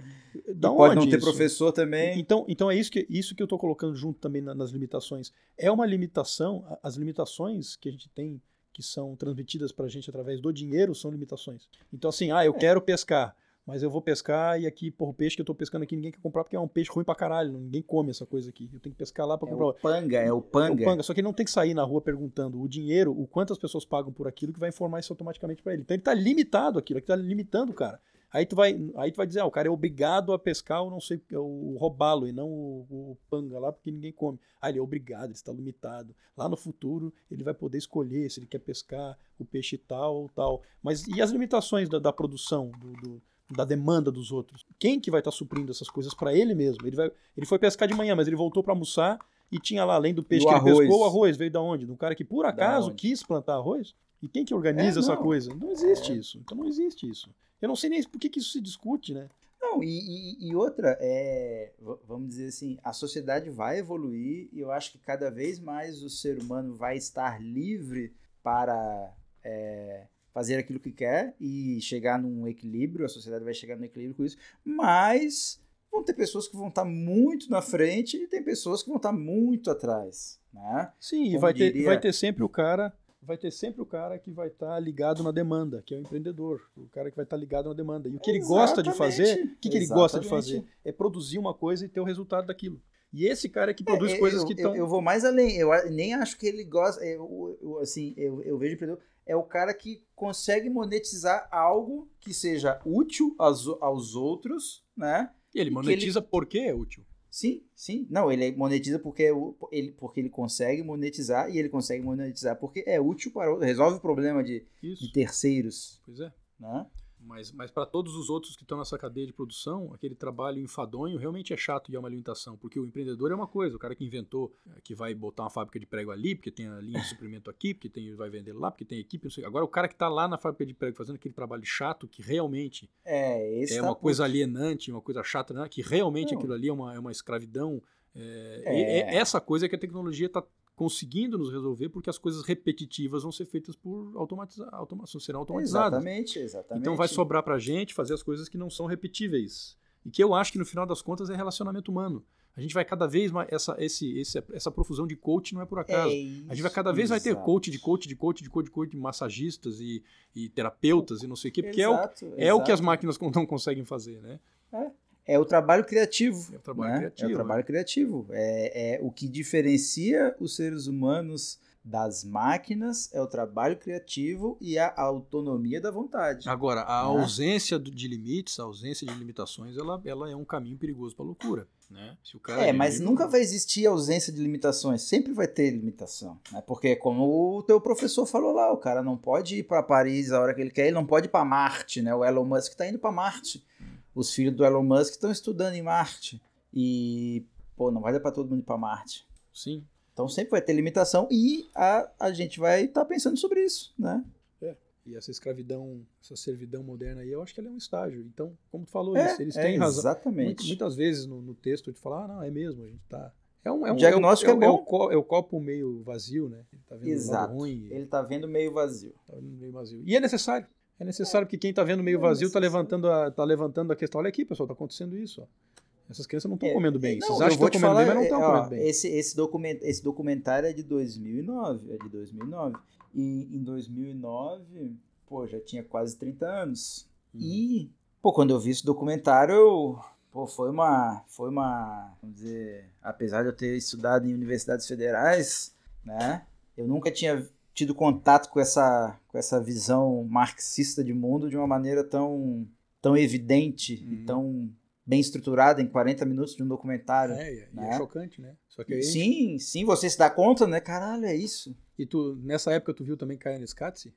da E pode não ter isso? professor também. Então, então é isso que, isso que eu estou colocando junto também na- nas limitações. É uma limitação, as limitações que a gente tem, que são transmitidas para a gente através do dinheiro, são limitações. Então, assim, ah, É. eu quero pescar, mas eu vou pescar e aqui, porra, o peixe que eu estou pescando aqui ninguém quer comprar porque é um peixe ruim pra caralho, ninguém come essa coisa aqui. Eu tenho que pescar lá para É comprar. o panga, é o É panga. o panga, só que ele não tem que sair na rua perguntando o dinheiro, o quanto as pessoas pagam por aquilo, que vai informar isso automaticamente para ele. Então ele está limitado aquilo, aquilo está limitando o cara. Aí tu vai, aí tu vai dizer, ah, o cara é obrigado a pescar o não sei o robalo e não o, o panga lá porque ninguém come. Ah, ele é obrigado, ele está limitado. Lá no futuro ele vai poder escolher se ele quer pescar o peixe tal ou tal. Mas e as limitações da, da produção, do, do- da demanda dos outros? Quem que vai estar suprindo essas coisas para ele mesmo? Ele vai, ele foi pescar de manhã, mas ele voltou para almoçar e tinha lá além do peixe que ele arroz? pescou, o arroz veio da onde? Do cara que por acaso quis plantar arroz? E quem que organiza É, essa coisa? Não existe É. isso. Então não existe isso. Eu não sei nem por que, que isso se discute, né? Não, e, e- e outra, é, vamos dizer assim, a sociedade vai evoluir e eu acho que cada vez mais o ser humano vai estar livre para é, fazer aquilo que quer e chegar num equilíbrio, a sociedade vai chegar num equilíbrio com isso, mas vão ter pessoas que vão estar muito na frente e tem pessoas que vão estar muito atrás, né? Sim, e vai ter, diria- vai ter sempre o cara, vai ter sempre o cara que vai estar ligado na demanda, que é o empreendedor, o cara que vai estar ligado na demanda. E o que ele gosta de fazer, Exatamente, o que, que ele gosta de exatamente. fazer é produzir uma coisa e ter o resultado daquilo. E esse cara é que produz É, coisas eu, que eu- estão Eu, vou mais além. Eu nem acho que ele gosta. Eu, eu- assim, eu, eu vejo empreendedor. É o cara que consegue monetizar algo que seja útil aos, aos outros, né? E ele monetiza porque é útil. Sim, sim. Não, ele monetiza porque, é ele, porque ele consegue monetizar e ele consegue monetizar porque é útil para o, resolve o problema de, de terceiros, Pois é. né? Mas, mas para todos os outros que estão nessa cadeia de produção, aquele trabalho enfadonho realmente é chato e é uma limitação. Porque o empreendedor é uma coisa, o cara que inventou, eh, que vai botar uma fábrica de prego ali, porque tem a linha de suprimento aqui, porque tem, vai vender lá, porque tem equipe, não sei. Agora o cara que está lá na fábrica de prego fazendo aquele trabalho chato, que realmente É, é tá uma por- coisa alienante, uma coisa chata, né? que realmente Não. aquilo ali é uma, é uma escravidão. É, É. é essa coisa que a tecnologia está conseguindo nos resolver, porque as coisas repetitivas vão ser feitas por automatiza, automação, serão automatizadas. Exatamente, exatamente. Então vai sobrar pra gente fazer as coisas que não são repetíveis. E que eu acho que no final das contas é relacionamento humano. A gente vai cada vez mais. Essa, esse, esse, essa profusão de coach não é por acaso. É a gente vai cada vez vai ter exato. coach de coach de coach de coach de coach, de massagistas e, e terapeutas e não sei o quê, porque é o, Exato, é o que as exato. máquinas não conseguem fazer, né? É o trabalho criativo. É o trabalho né? criativo, É o trabalho criativo. É, é o que diferencia os seres humanos das máquinas é o trabalho criativo e a autonomia da vontade. Agora, a Né? ausência de limites, a ausência de limitações, ela, ela é um caminho perigoso para loucura, né? Se o cara É, mas nunca vai existir ausência de limitações. Sempre vai ter limitação. Né? Porque, como o teu professor falou lá, o cara não pode ir para Paris a hora que ele quer, ele não pode ir para Marte. Né? O Elon Musk está indo para Marte. Os filhos do Elon Musk estão estudando em Marte. E, pô, não vai dar para todo mundo ir para Marte. Sim. Então sempre vai ter limitação e a, a gente vai estar pensando sobre isso, né? E essa escravidão, essa servidão moderna aí, eu acho que ela é um estágio. Então, como tu falou, É, eles, eles é, têm razão. Exatamente. Muitas, muitas vezes no, no texto a gente fala, ah, não, é mesmo, a gente tá. É um, é um O diagnóstico é, o- é é bom. co- é o copo meio vazio, né? Ele tá vendo Exato. ruim, Ele tá vendo meio vazio. tá vendo meio vazio. E é necessário. É necessário porque quem tá vendo meio É vazio tá necessário. levantando, a, tá levantando a questão. Olha aqui, pessoal, tá acontecendo isso. Ó. Essas crianças não estão É, comendo bem. Não, Vocês acham que estão comendo falar, bem, mas não é, estão ó, comendo bem. Esse, esse, document, esse documentário é de 2009, é de 2009. E em 2009, pô, já tinha quase 30 anos. Uhum. E, pô, quando eu vi esse documentário, eu, pô, foi uma, foi uma, vamos dizer, apesar de eu ter estudado em universidades federais, né, eu nunca tinha tido contato com essa, com essa visão marxista de mundo de uma maneira tão, tão evidente e Uhum. tão bem estruturada em 40 minutos de um documentário. É, e é, e né? é chocante, né? Aí, Sim, sim, você se dá conta, né? Caralho, é isso. E tu, nessa época, tu viu também Kayane Skatse?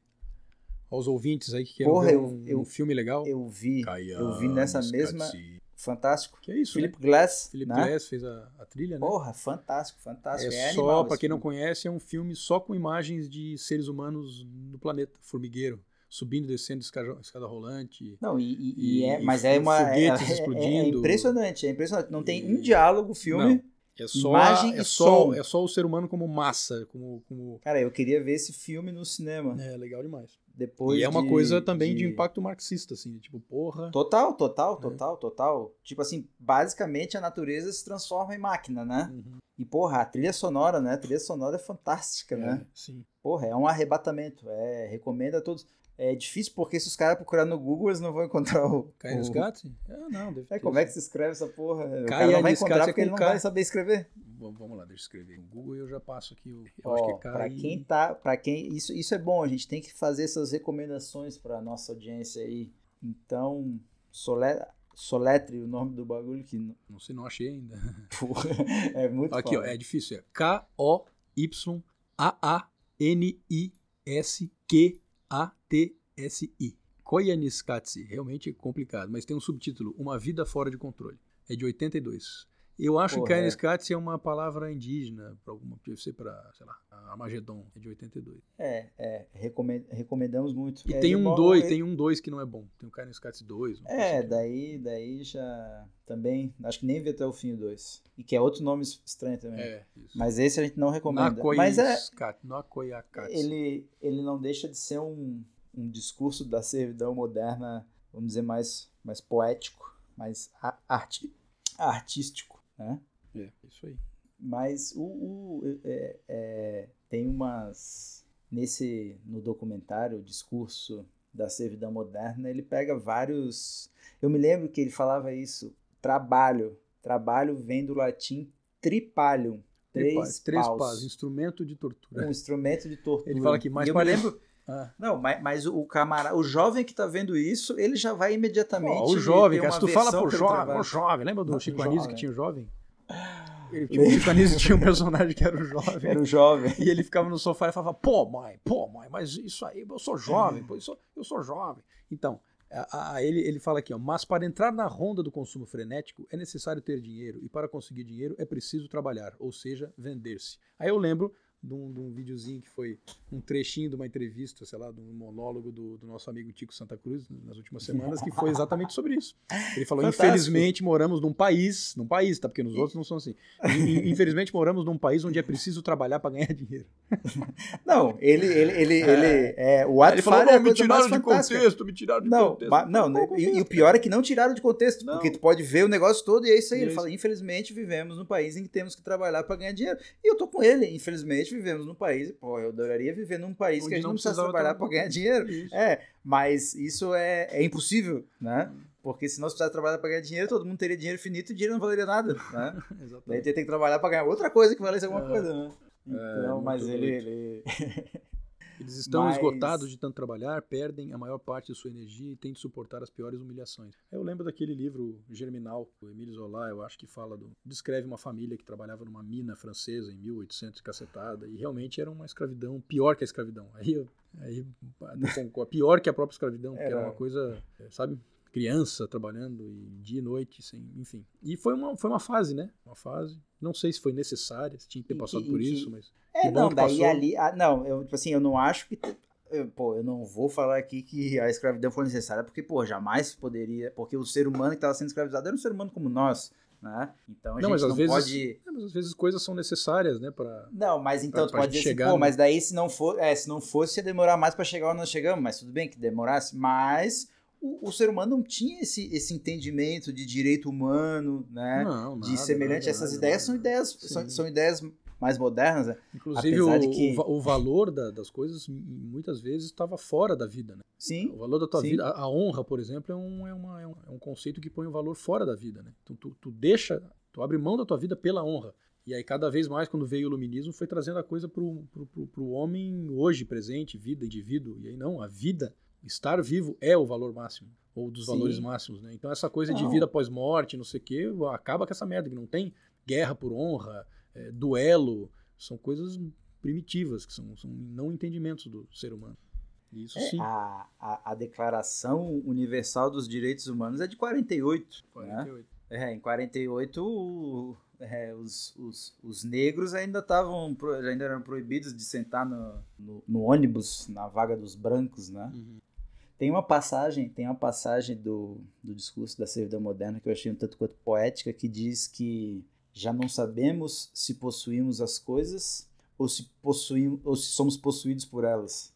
Aos ouvintes aí que querem Porra, ver um, eu- um filme legal. Eu vi, eu vi nessa mesma- Skatse. Fantástico. Que é isso, Philip né? Glass. Philip né? Glass fez a, a trilha, né? Porra, fantástico, fantástico. É, É, só, esse quem não filme. conhece, é um filme só com imagens de seres humanos no planeta, formigueiro, subindo e descendo escada, escada rolante. Não, e, e- E- é, e mas é uma. É, é- é explodindo. impressionante, é impressionante. Não tem um diálogo, filme. É só, Imagem é e só, som. é só o ser humano como massa, como, como... Cara, eu queria ver esse filme no cinema. É legal demais. Depois e é uma de- coisa também de... impacto marxista, assim, tipo, porra. Total, É. total, total, total. Tipo assim, basicamente a natureza se transforma em máquina, né? Uhum. E, porra, a trilha sonora, né? A trilha sonora é fantástica, É, né? sim. Porra, é um arrebatamento. É, recomendo a todos. É difícil porque se os caras procurarem no Google, eles não vão encontrar o. Caia o... Scott? Ah, não, deve É, ter. como é que se escreve essa porra? O Caia cara não vai encontrar é porque ele não K. vai saber escrever. Vamos lá, deixa eu escrever. No Google eu já passo aqui. o- Eu Ó, acho que é pra Kai- quem tá, para quem isso isso é bom, a gente tem que fazer essas recomendações pra nossa audiência aí. Então, sole, soletre o nome do bagulho que não- sei, não achei ainda. porra, é muito Aqui, ó, foda. é difícil. É K-O-Y-A-A-N-I-S-Q-A-T-S-I. Koyaanisqatsi. Realmente é complicado, mas tem um subtítulo: Uma Vida Fora de Controle. É de 82. Eu acho Porra, que é. Koyaanisqatsi é uma palavra indígena, para alguma, ser para, sei lá, Armagedon, é de 82. É, é, recomend, recomendamos muito. E É, tem um 2, ele- tem um 2 que não é bom. Tem o Koyaanisqatsi 2. uma coisa É, assim. daí, daí já também, acho que nem vi até o fim o 2. E que é outro nome estranho também. É, isso. Mas esse a gente não recomenda. Mas é, ele, ele não deixa de ser um, um discurso da servidão moderna, vamos dizer, mais, mais poético, mais a- arti, artístico, né? É, isso aí. Mas o, o- é- é, tem umas nesse no documentário o discurso da servidão moderna ele pega vários eu me lembro que ele falava isso trabalho trabalho vem do latim tripalium três, Três, paus, paus, instrumento de tortura. um instrumento de tortura Ele fala aqui, mais parecido- lembro Ah. não mas, mas o camarada o jovem que tá vendo isso ele já vai imediatamente o jovem, cara, se tu fala pro jovem, o jovem, lembra do Chico Anísio que tinha o jovem? Ele, tinha, o Chico Anísio tinha um personagem que era o jovem. era o jovem E ele ficava no sofá e falava, pô, mãe, pô, mãe, mas isso aí, eu sou jovem, pô, eu sou, eu sou jovem. Então, a- a- ele, ele fala aqui, ó, mas para entrar na ronda do consumo frenético é necessário ter dinheiro, e para conseguir dinheiro é preciso trabalhar, ou seja, vender-se. Aí eu lembro de um, de um videozinho que foi um trechinho de uma entrevista, sei lá, de um monólogo do, do nosso amigo Tico Santa Cruz nas últimas semanas, que foi exatamente sobre isso. Ele falou, Fantástico. infelizmente moramos num país, num país, tá? Porque nos outros não são assim. In- Infelizmente moramos num país onde é preciso trabalhar para ganhar dinheiro. Não, ele, ele, ele, ele, é, o ato ele falou, é não, me tiraram de contexto, me tiraram de Não, contexto. ba- não, né, e, e o pior é que não tiraram de contexto, Não. porque tu pode ver o negócio todo e é isso aí. Ele é fala, infelizmente vivemos num país em que temos que trabalhar para ganhar dinheiro. E eu tô com ele, infelizmente vivemos num país, pô, eu adoraria viver num país Onde que a gente não não precisa trabalhar para ganhar dinheiro. Isso. É, mas isso é, é impossível, né? Porque se nós precisássemos trabalhar para ganhar dinheiro, todo mundo teria dinheiro finito e o dinheiro não valeria nada, né? Daí Exatamente. tem que trabalhar para ganhar outra coisa que valesse alguma É. coisa, né? Então, muito mas ele, ele... Eles estão Mas- esgotados de tanto trabalhar, perdem a maior parte de sua energia e têm de suportar as piores humilhações. Eu lembro daquele livro Germinal, do Emile Zola, eu acho que fala do. descreve uma família que trabalhava numa mina francesa em 1800 e cacetada, e realmente era uma escravidão pior que a escravidão. Aí, eu- aí pior que a própria escravidão, porque era Era- uma coisa, sabe? Criança trabalhando e dia e noite, sem, enfim. E foi uma, foi uma fase, né? Uma fase. Não sei se foi necessária, se tinha que ter que- passado por que- isso, mas. É, não, daí passou. ali. ah, não, eu, tipo assim, eu não acho que. eu, pô, eu não vou falar aqui que a escravidão foi necessária, porque, pô, jamais poderia. Porque o ser humano que estava sendo escravizado era um ser humano como nós, né? Então a Não, gente não vezes- pode. É, mas às vezes coisas são necessárias, né? Pra... Não, mas então Pra- tu pra pode dizer assim, chegar pô, no- mas daí se não for, é, se não fosse ia demorar mais para chegar onde nós chegamos, mas tudo bem que demorasse, mas o, o ser humano não tinha esse, esse entendimento de direito humano, né? Não, de nada, semelhante nada, essas nada, ideias são ideias são, são ideias mais modernas, né? Inclusive, o, de que- o va- o valor da- das coisas muitas vezes estava fora da vida. Né? Sim. O valor da tua Sim. vida, a, a honra, por exemplo, é um, é, uma- é um, é um conceito que põe o valor fora da vida. Né? Então, tu, tu deixa, tu abre mão da tua vida pela honra. E aí, cada vez mais, quando veio o iluminismo, foi trazendo a coisa pro, pro homem hoje, presente, vida, indivíduo. E aí, não, a vida, estar vivo é o valor máximo, ou dos Sim. valores máximos. Né? Então, essa coisa de Não. vida após morte, não sei o quê, acaba com essa merda, que não tem guerra por honra, é, duelo, são coisas primitivas, que são, são não entendimentos do ser humano. Isso É, sim. a, a, a Declaração Universal dos Direitos Humanos é de 48. Né? 48. É, em 48 o- é, os, os, os negros ainda estavam ainda eram proibidos de sentar no, no, no ônibus na vaga dos brancos, né? Uhum. Tem uma passagem, tem uma passagem do, do discurso da servidão moderna que eu achei um tanto quanto poética que diz que já não sabemos se possuímos as coisas ou se possuímos ou se somos possuídos por elas.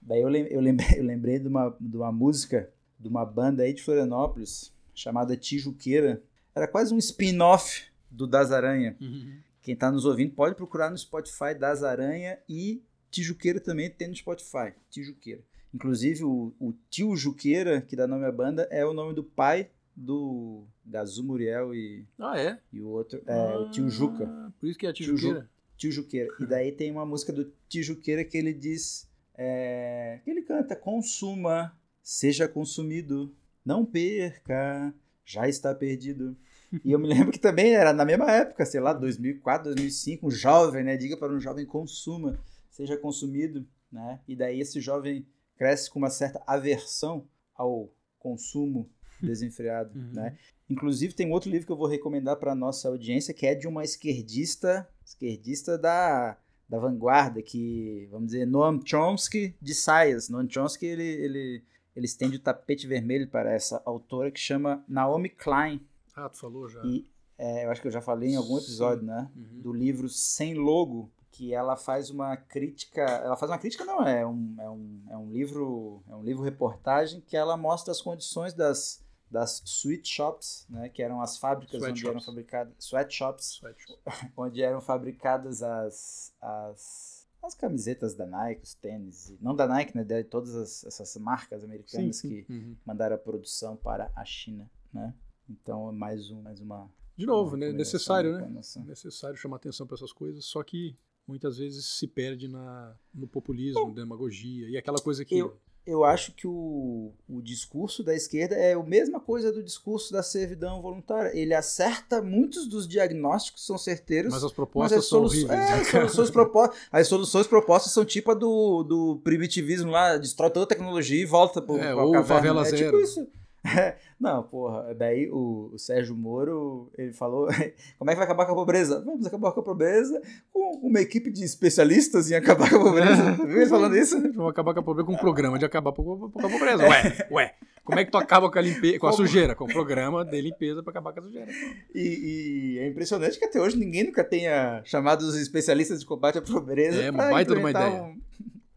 Daí eu, eu lembrei, eu lembrei de, uma, de uma música de uma banda aí de Florianópolis chamada Tijuqueira. Era quase um spin-off do Das Aranha. Uhum. Quem está nos ouvindo pode procurar no Spotify Das Aranha e Tijuqueira também tem no Spotify. Tijuqueira. Inclusive o, o tio Juqueira, que dá nome à banda, é o nome do pai do Gazu Muriel e, Ah, é? e o outro. É o tio Juca. Ah, Por isso que é Tijuqueira. Tio Juqueira. E daí tem uma música do Tio Juqueira que ele diz. é, que ele canta: Consuma, seja consumido, não perca, já está perdido. E eu me lembro que também era na mesma época, sei lá, 2004, 2005, um jovem, né? Diga para um jovem: consuma, seja consumido, né? E daí esse jovem cresce com uma certa aversão ao consumo desenfreado, Uhum. né? Inclusive, tem outro livro que eu vou recomendar para nossa audiência, que é de uma esquerdista, esquerdista da, da vanguarda, que, vamos dizer, Noam Chomsky de saias. Noam Chomsky, ele, ele, ele estende o tapete vermelho para essa autora que chama Naomi Klein. Ah, tu falou já. E é, eu acho que eu já falei em algum episódio, né? Uhum. Do livro Sem Logo, que ela faz uma crítica. Ela faz uma crítica, não, é um, é um, é um livro. É um livro reportagem que ela mostra as condições das, das sweet shops, né? Que eram as fábricas onde Sweatshops. eram fabricadas. Sweatshops, Sweatshop. onde eram fabricadas as. as as camisetas da Nike, os tênis, não da Nike, né, de todas as- essas marcas Sim, americanas sim. que Uhum. mandaram a produção para a China, né? Então, é mais, um, mais uma De novo, uma né? Necessário, né? necessário chamar atenção para essas coisas, só que muitas vezes se perde na, no populismo, demagogia e aquela coisa que. Eu- Eu acho que o, o discurso da esquerda é a mesma coisa do discurso da servidão voluntária. Ele acerta muitos dos diagnósticos, são certeiros. mas as mas propostas as, são horríveis. é, né, soluções propo- as soluções propostas são tipo a do, do primitivismo lá, destrói toda a tecnologia e volta pro, É, ou caverna. favela é zero. tipo isso. Não, porra, daí o, o Sérgio Moro, ele falou, como é que vai acabar com a pobreza? Vamos acabar com a pobreza com uma equipe de especialistas em acabar com a pobreza. Tu viu ele falando isso? Vamos acabar com a pobreza com um programa de acabar com a pobreza. Ué, ué. Como é que tu acaba com a, limpe... com a sujeira? Com o programa de limpeza para acabar com a sujeira. E, e é impressionante que até hoje ninguém nunca tenha chamado os especialistas de combate à pobreza. É, uma baita de uma ideia. Um...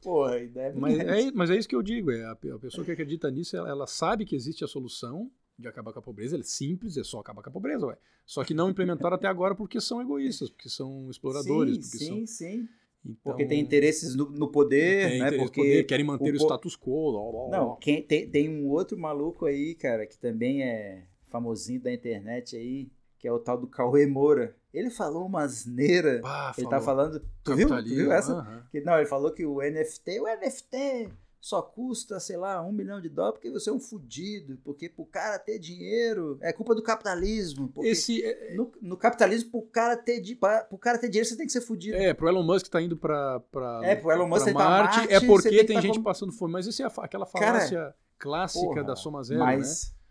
Porra, ideia Mas é, mas é isso que eu digo. É a, a pessoa que acredita nisso, ela, ela sabe que existe a solução de acabar com a pobreza. Ela é simples, é só acabar com a pobreza, ué. Só que não implementaram até agora porque são egoístas, porque são exploradores, sim, porque sim, são. sim. Então, Porque tem interesses no, no poder, tem né? Porque poder, querem manter o, po- status quo. blá, blá, blá. Não, quem, tem, tem um outro maluco aí, cara, que também é famosinho da internet aí, que é o tal do Cauê Moura. Ele falou uma asneira. Ele falou. tá falando. Tu viu? Tu Capitalismo, viu essa? aham. Que, não, ele falou que o NFT, o NFT só custa, sei lá, um milhão de dólares porque você é um fudido, porque pro cara ter dinheiro é culpa do capitalismo. Esse é, no, no capitalismo, pro cara, ter, pra- pro cara ter dinheiro, você tem que ser fudido. é, pro Elon Musk tá indo pra, pra, É, pro Elon Musk pra tá Marte, Marte, é porque tem tá gente como- passando fome. Mas isso é a aquela Cara, falácia clássica Porra, da soma zero, né?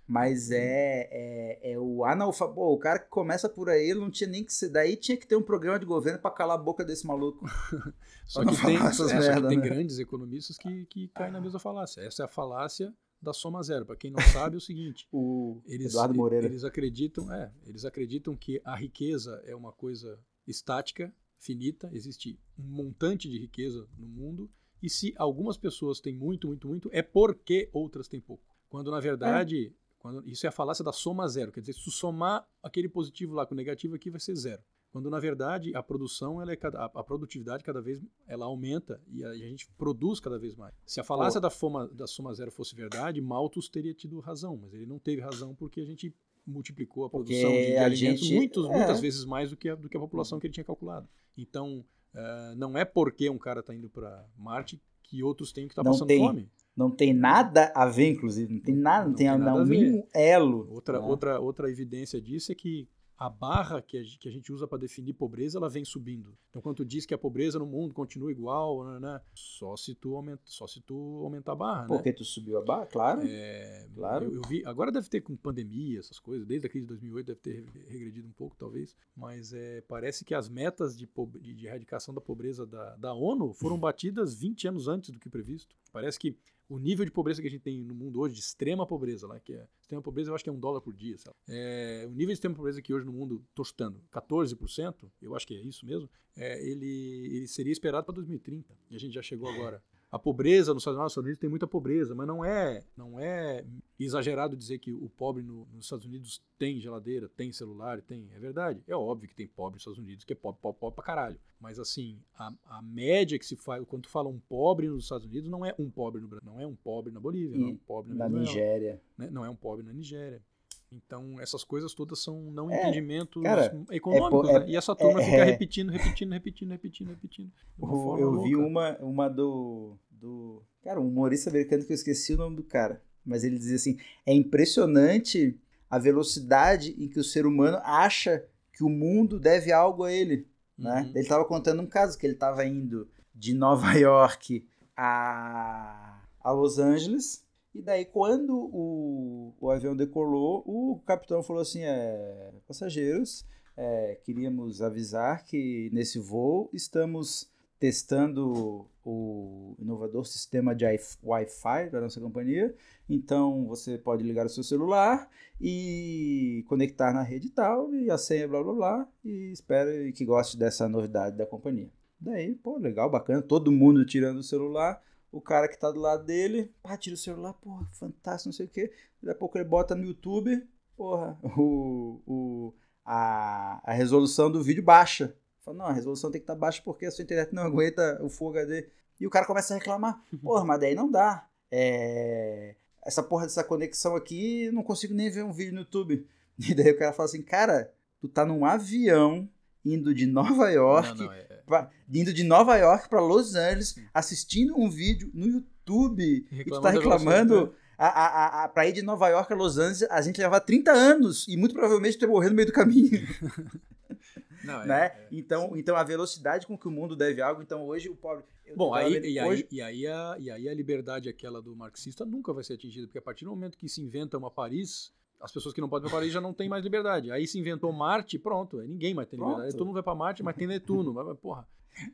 Mas, mas é, é, é o analfabeto. O cara que começa por aí, ele não tinha nem que ser. Daí tinha que ter um programa de governo pra calar a boca desse maluco. Só que, tem, é, só que tem né? grandes economistas que, que caem na mesma falácia. Essa é a falácia da soma zero. Para quem não sabe, é o seguinte: O eles, Eduardo Moreira. eles acreditam, é, eles acreditam que a riqueza é uma coisa estática, finita, existe um montante de riqueza no mundo, e se algumas pessoas têm muito, muito, muito, é porque outras têm pouco. Quando na verdade, quando, isso é a falácia da soma zero, quer dizer, se somar aquele positivo lá com o negativo aqui vai ser zero. Quando na verdade a produção, ela é cada, a, produtividade cada vez ela aumenta e a, a gente produz cada vez mais. Se a falácia da, foma, da soma zero fosse verdade, Malthus teria tido razão, mas ele não teve razão porque a gente multiplicou a Porque produção de, de a alimentos gente- muitos, é. muitas vezes mais do que, a, do que a população que ele tinha calculado. Então, eh, não é porque um cara está indo para Marte que outros têm que estar Não passando tem. fome. Não tem nada a ver, inclusive. Não tem nada, não, Não tem, tem nada a ver. mínimo elo. Outra, né? outra, outra evidência disso é que a barra que a, a gente usa para definir pobreza, ela vem subindo. Então, quando tu diz que a pobreza no mundo continua igual, né, né só, se tu aumenta, só se tu aumentar a barra. Né? Porque né? tu subiu a barra, claro. É, claro. Eu, eu, vi, agora deve ter com pandemia, essas coisas, desde a crise de 2008 deve ter regredido um pouco, talvez, mas é, parece que as metas de, de, de erradicação da pobreza da, da ONU foram batidas 20 anos antes do que previsto. Parece que o nível de pobreza que a gente tem no mundo hoje, de extrema pobreza, lá, que é extrema pobreza, eu acho que é um dólar por dia. É, o nível de extrema pobreza que hoje no mundo, estou chutando, 14%, eu acho que é isso mesmo, é, ele, ele seria esperado para 2030. E a gente já chegou agora a pobreza nos Estados Unidos tem muita pobreza, mas não é não é exagerado dizer que o pobre no, nos Estados Unidos tem geladeira, tem celular, tem. É verdade. É óbvio que tem pobre nos Estados Unidos que é pobre, pobre, pobre pra caralho. Mas assim, a, a média que se faz, quando tu fala um pobre nos Estados Unidos, não é um pobre no Brasil, não é um pobre na Bolívia, e não é um pobre na, na Nigéria. Né? Não é um pobre na Nigéria. Então, essas coisas todas são não é, entendimentos cara, econômicos, é, né? E essa turma é, fica repetindo, repetindo, repetindo, repetindo, repetindo. Eu vi uma, uma do, do. Cara, um humorista americano que eu esqueci o nome do cara. Mas ele dizia assim: é impressionante a velocidade em que o ser humano acha que o mundo deve algo a ele. Né? Uhum. Ele estava contando um caso que ele estava indo de Nova York a, a Los Angeles e daí, quando o, o avião decolou, o capitão falou assim: é, passageiros, é, queríamos avisar que nesse voo estamos testando o inovador sistema de Wi-Fi da nossa companhia. Então você pode ligar o seu celular e conectar na rede tal, e a senha, blá blá blá, e espero que goste dessa novidade da companhia. Daí, pô, legal, bacana, todo mundo tirando o celular o cara que tá do lado dele, pá, tira o celular, porra, fantástico, não sei o quê. Daqui a pouco ele bota no YouTube, porra, o, o, a, a resolução do vídeo baixa. Fala, não, a resolução tem que estar tá baixa porque a sua internet não aguenta o Full HD. E o cara começa a reclamar, porra, mas daí não dá. É, essa porra dessa conexão aqui, não consigo nem ver um vídeo no YouTube. E daí o cara fala assim, cara, tu tá num avião indo de Nova York, não, não, é... pra, indo de Nova York para Los Angeles, assistindo um vídeo no YouTube e tu tá reclamando. A, a, a, pra ir de Nova York a Los Angeles, a gente leva 30 anos e muito provavelmente ter morrer no meio do caminho. Não, é, né? É, então, então a velocidade com que o mundo deve algo, então hoje o pobre. Bom, aí, e, hoje... aí, e, aí a, e aí a liberdade aquela do marxista nunca vai ser atingida, porque a partir do momento que se inventa uma Paris, as pessoas que não podem para Paris já não têm mais liberdade. Aí se inventou Marte, pronto, aí ninguém mais tem pronto. liberdade. Todo mundo vai para Marte, mas tem Netuno. mas, porra.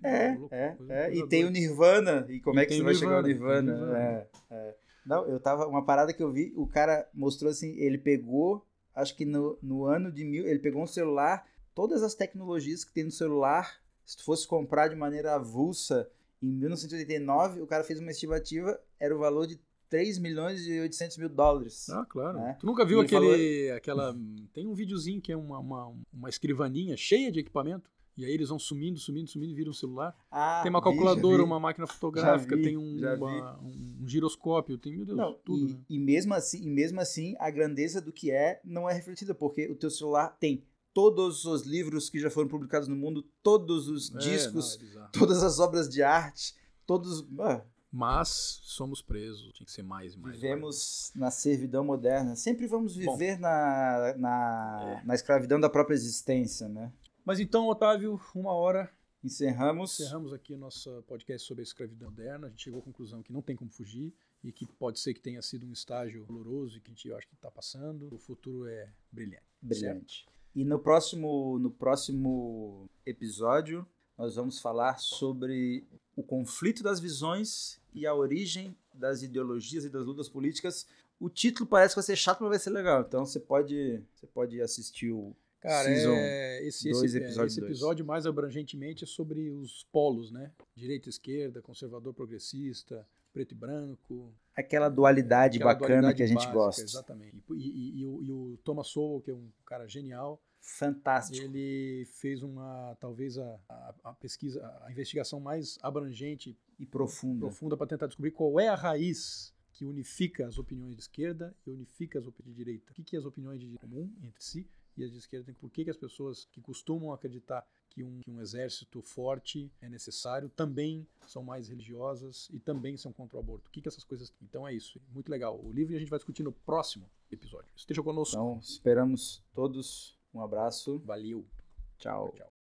É, é, é. E tem o Nirvana. E como e é que você vai chegar ao Nirvana? Nirvana. É, é. Não, eu tava. Uma parada que eu vi, o cara mostrou assim, ele pegou, acho que no, no ano de mil, ele pegou um celular, todas as tecnologias que tem no celular, se tu fosse comprar de maneira avulsa em 1989, o cara fez uma estimativa, era o valor de 3 milhões e 800 mil dólares. Ah, claro. Né? Tu nunca viu aquele. Falou... aquela Tem um videozinho que é uma, uma, uma escrivaninha cheia de equipamento. E aí eles vão sumindo, sumindo, sumindo e viram um celular. Ah, tem uma calculadora, vi, uma máquina fotográfica, vi, tem um, uma, um, giroscópio, tem, meu Deus, não, tudo. E, né? e, mesmo assim, e mesmo assim, a grandeza do que é não é refletida, porque o teu celular tem todos os livros que já foram publicados no mundo, todos os é, discos, não, é todas as obras de arte, todos. Ah, mas somos presos, tinha que ser mais e mais. Vivemos mais. na servidão moderna. Sempre vamos viver Bom, na, na, é. na escravidão da própria existência, né? Mas então, Otávio, uma hora. Encerramos. Encerramos aqui o nosso podcast sobre a escravidão moderna. A gente chegou à conclusão que não tem como fugir e que pode ser que tenha sido um estágio doloroso e que a gente acha que está passando. O futuro é brilhante. Brilhante. Certo? E no próximo, no próximo episódio, nós vamos falar sobre o conflito das visões e a origem das ideologias e das lutas políticas. O título parece que vai ser chato, mas vai ser legal. Então você pode, você pode assistir o Cara, é, esse, dois, esse, episódio, esse episódio mais abrangentemente é sobre os polos, né? Direita, esquerda, conservador, progressista, preto e branco. Aquela dualidade aquela bacana dualidade que a gente básica, gosta. Exatamente. E, e, e, o, e, o, Thomas Sowell, que é um cara genial. Fantástico. Ele fez uma, talvez a, a, a pesquisa, a investigação mais abrangente e profunda, profunda para tentar descobrir qual é a raiz que unifica as opiniões de esquerda e unifica as opiniões de direita. O que, que é as opiniões de comum entre si e as de esquerda? Por que, que as pessoas que costumam acreditar que um, que um exército forte é necessário também são mais religiosas e também são contra o aborto? O que, que essas coisas. Então é isso. Muito legal. O livro a gente vai discutir no próximo episódio. Esteja conosco. Então, esperamos todos Um abraço. Valeu. Tchau. Tchau.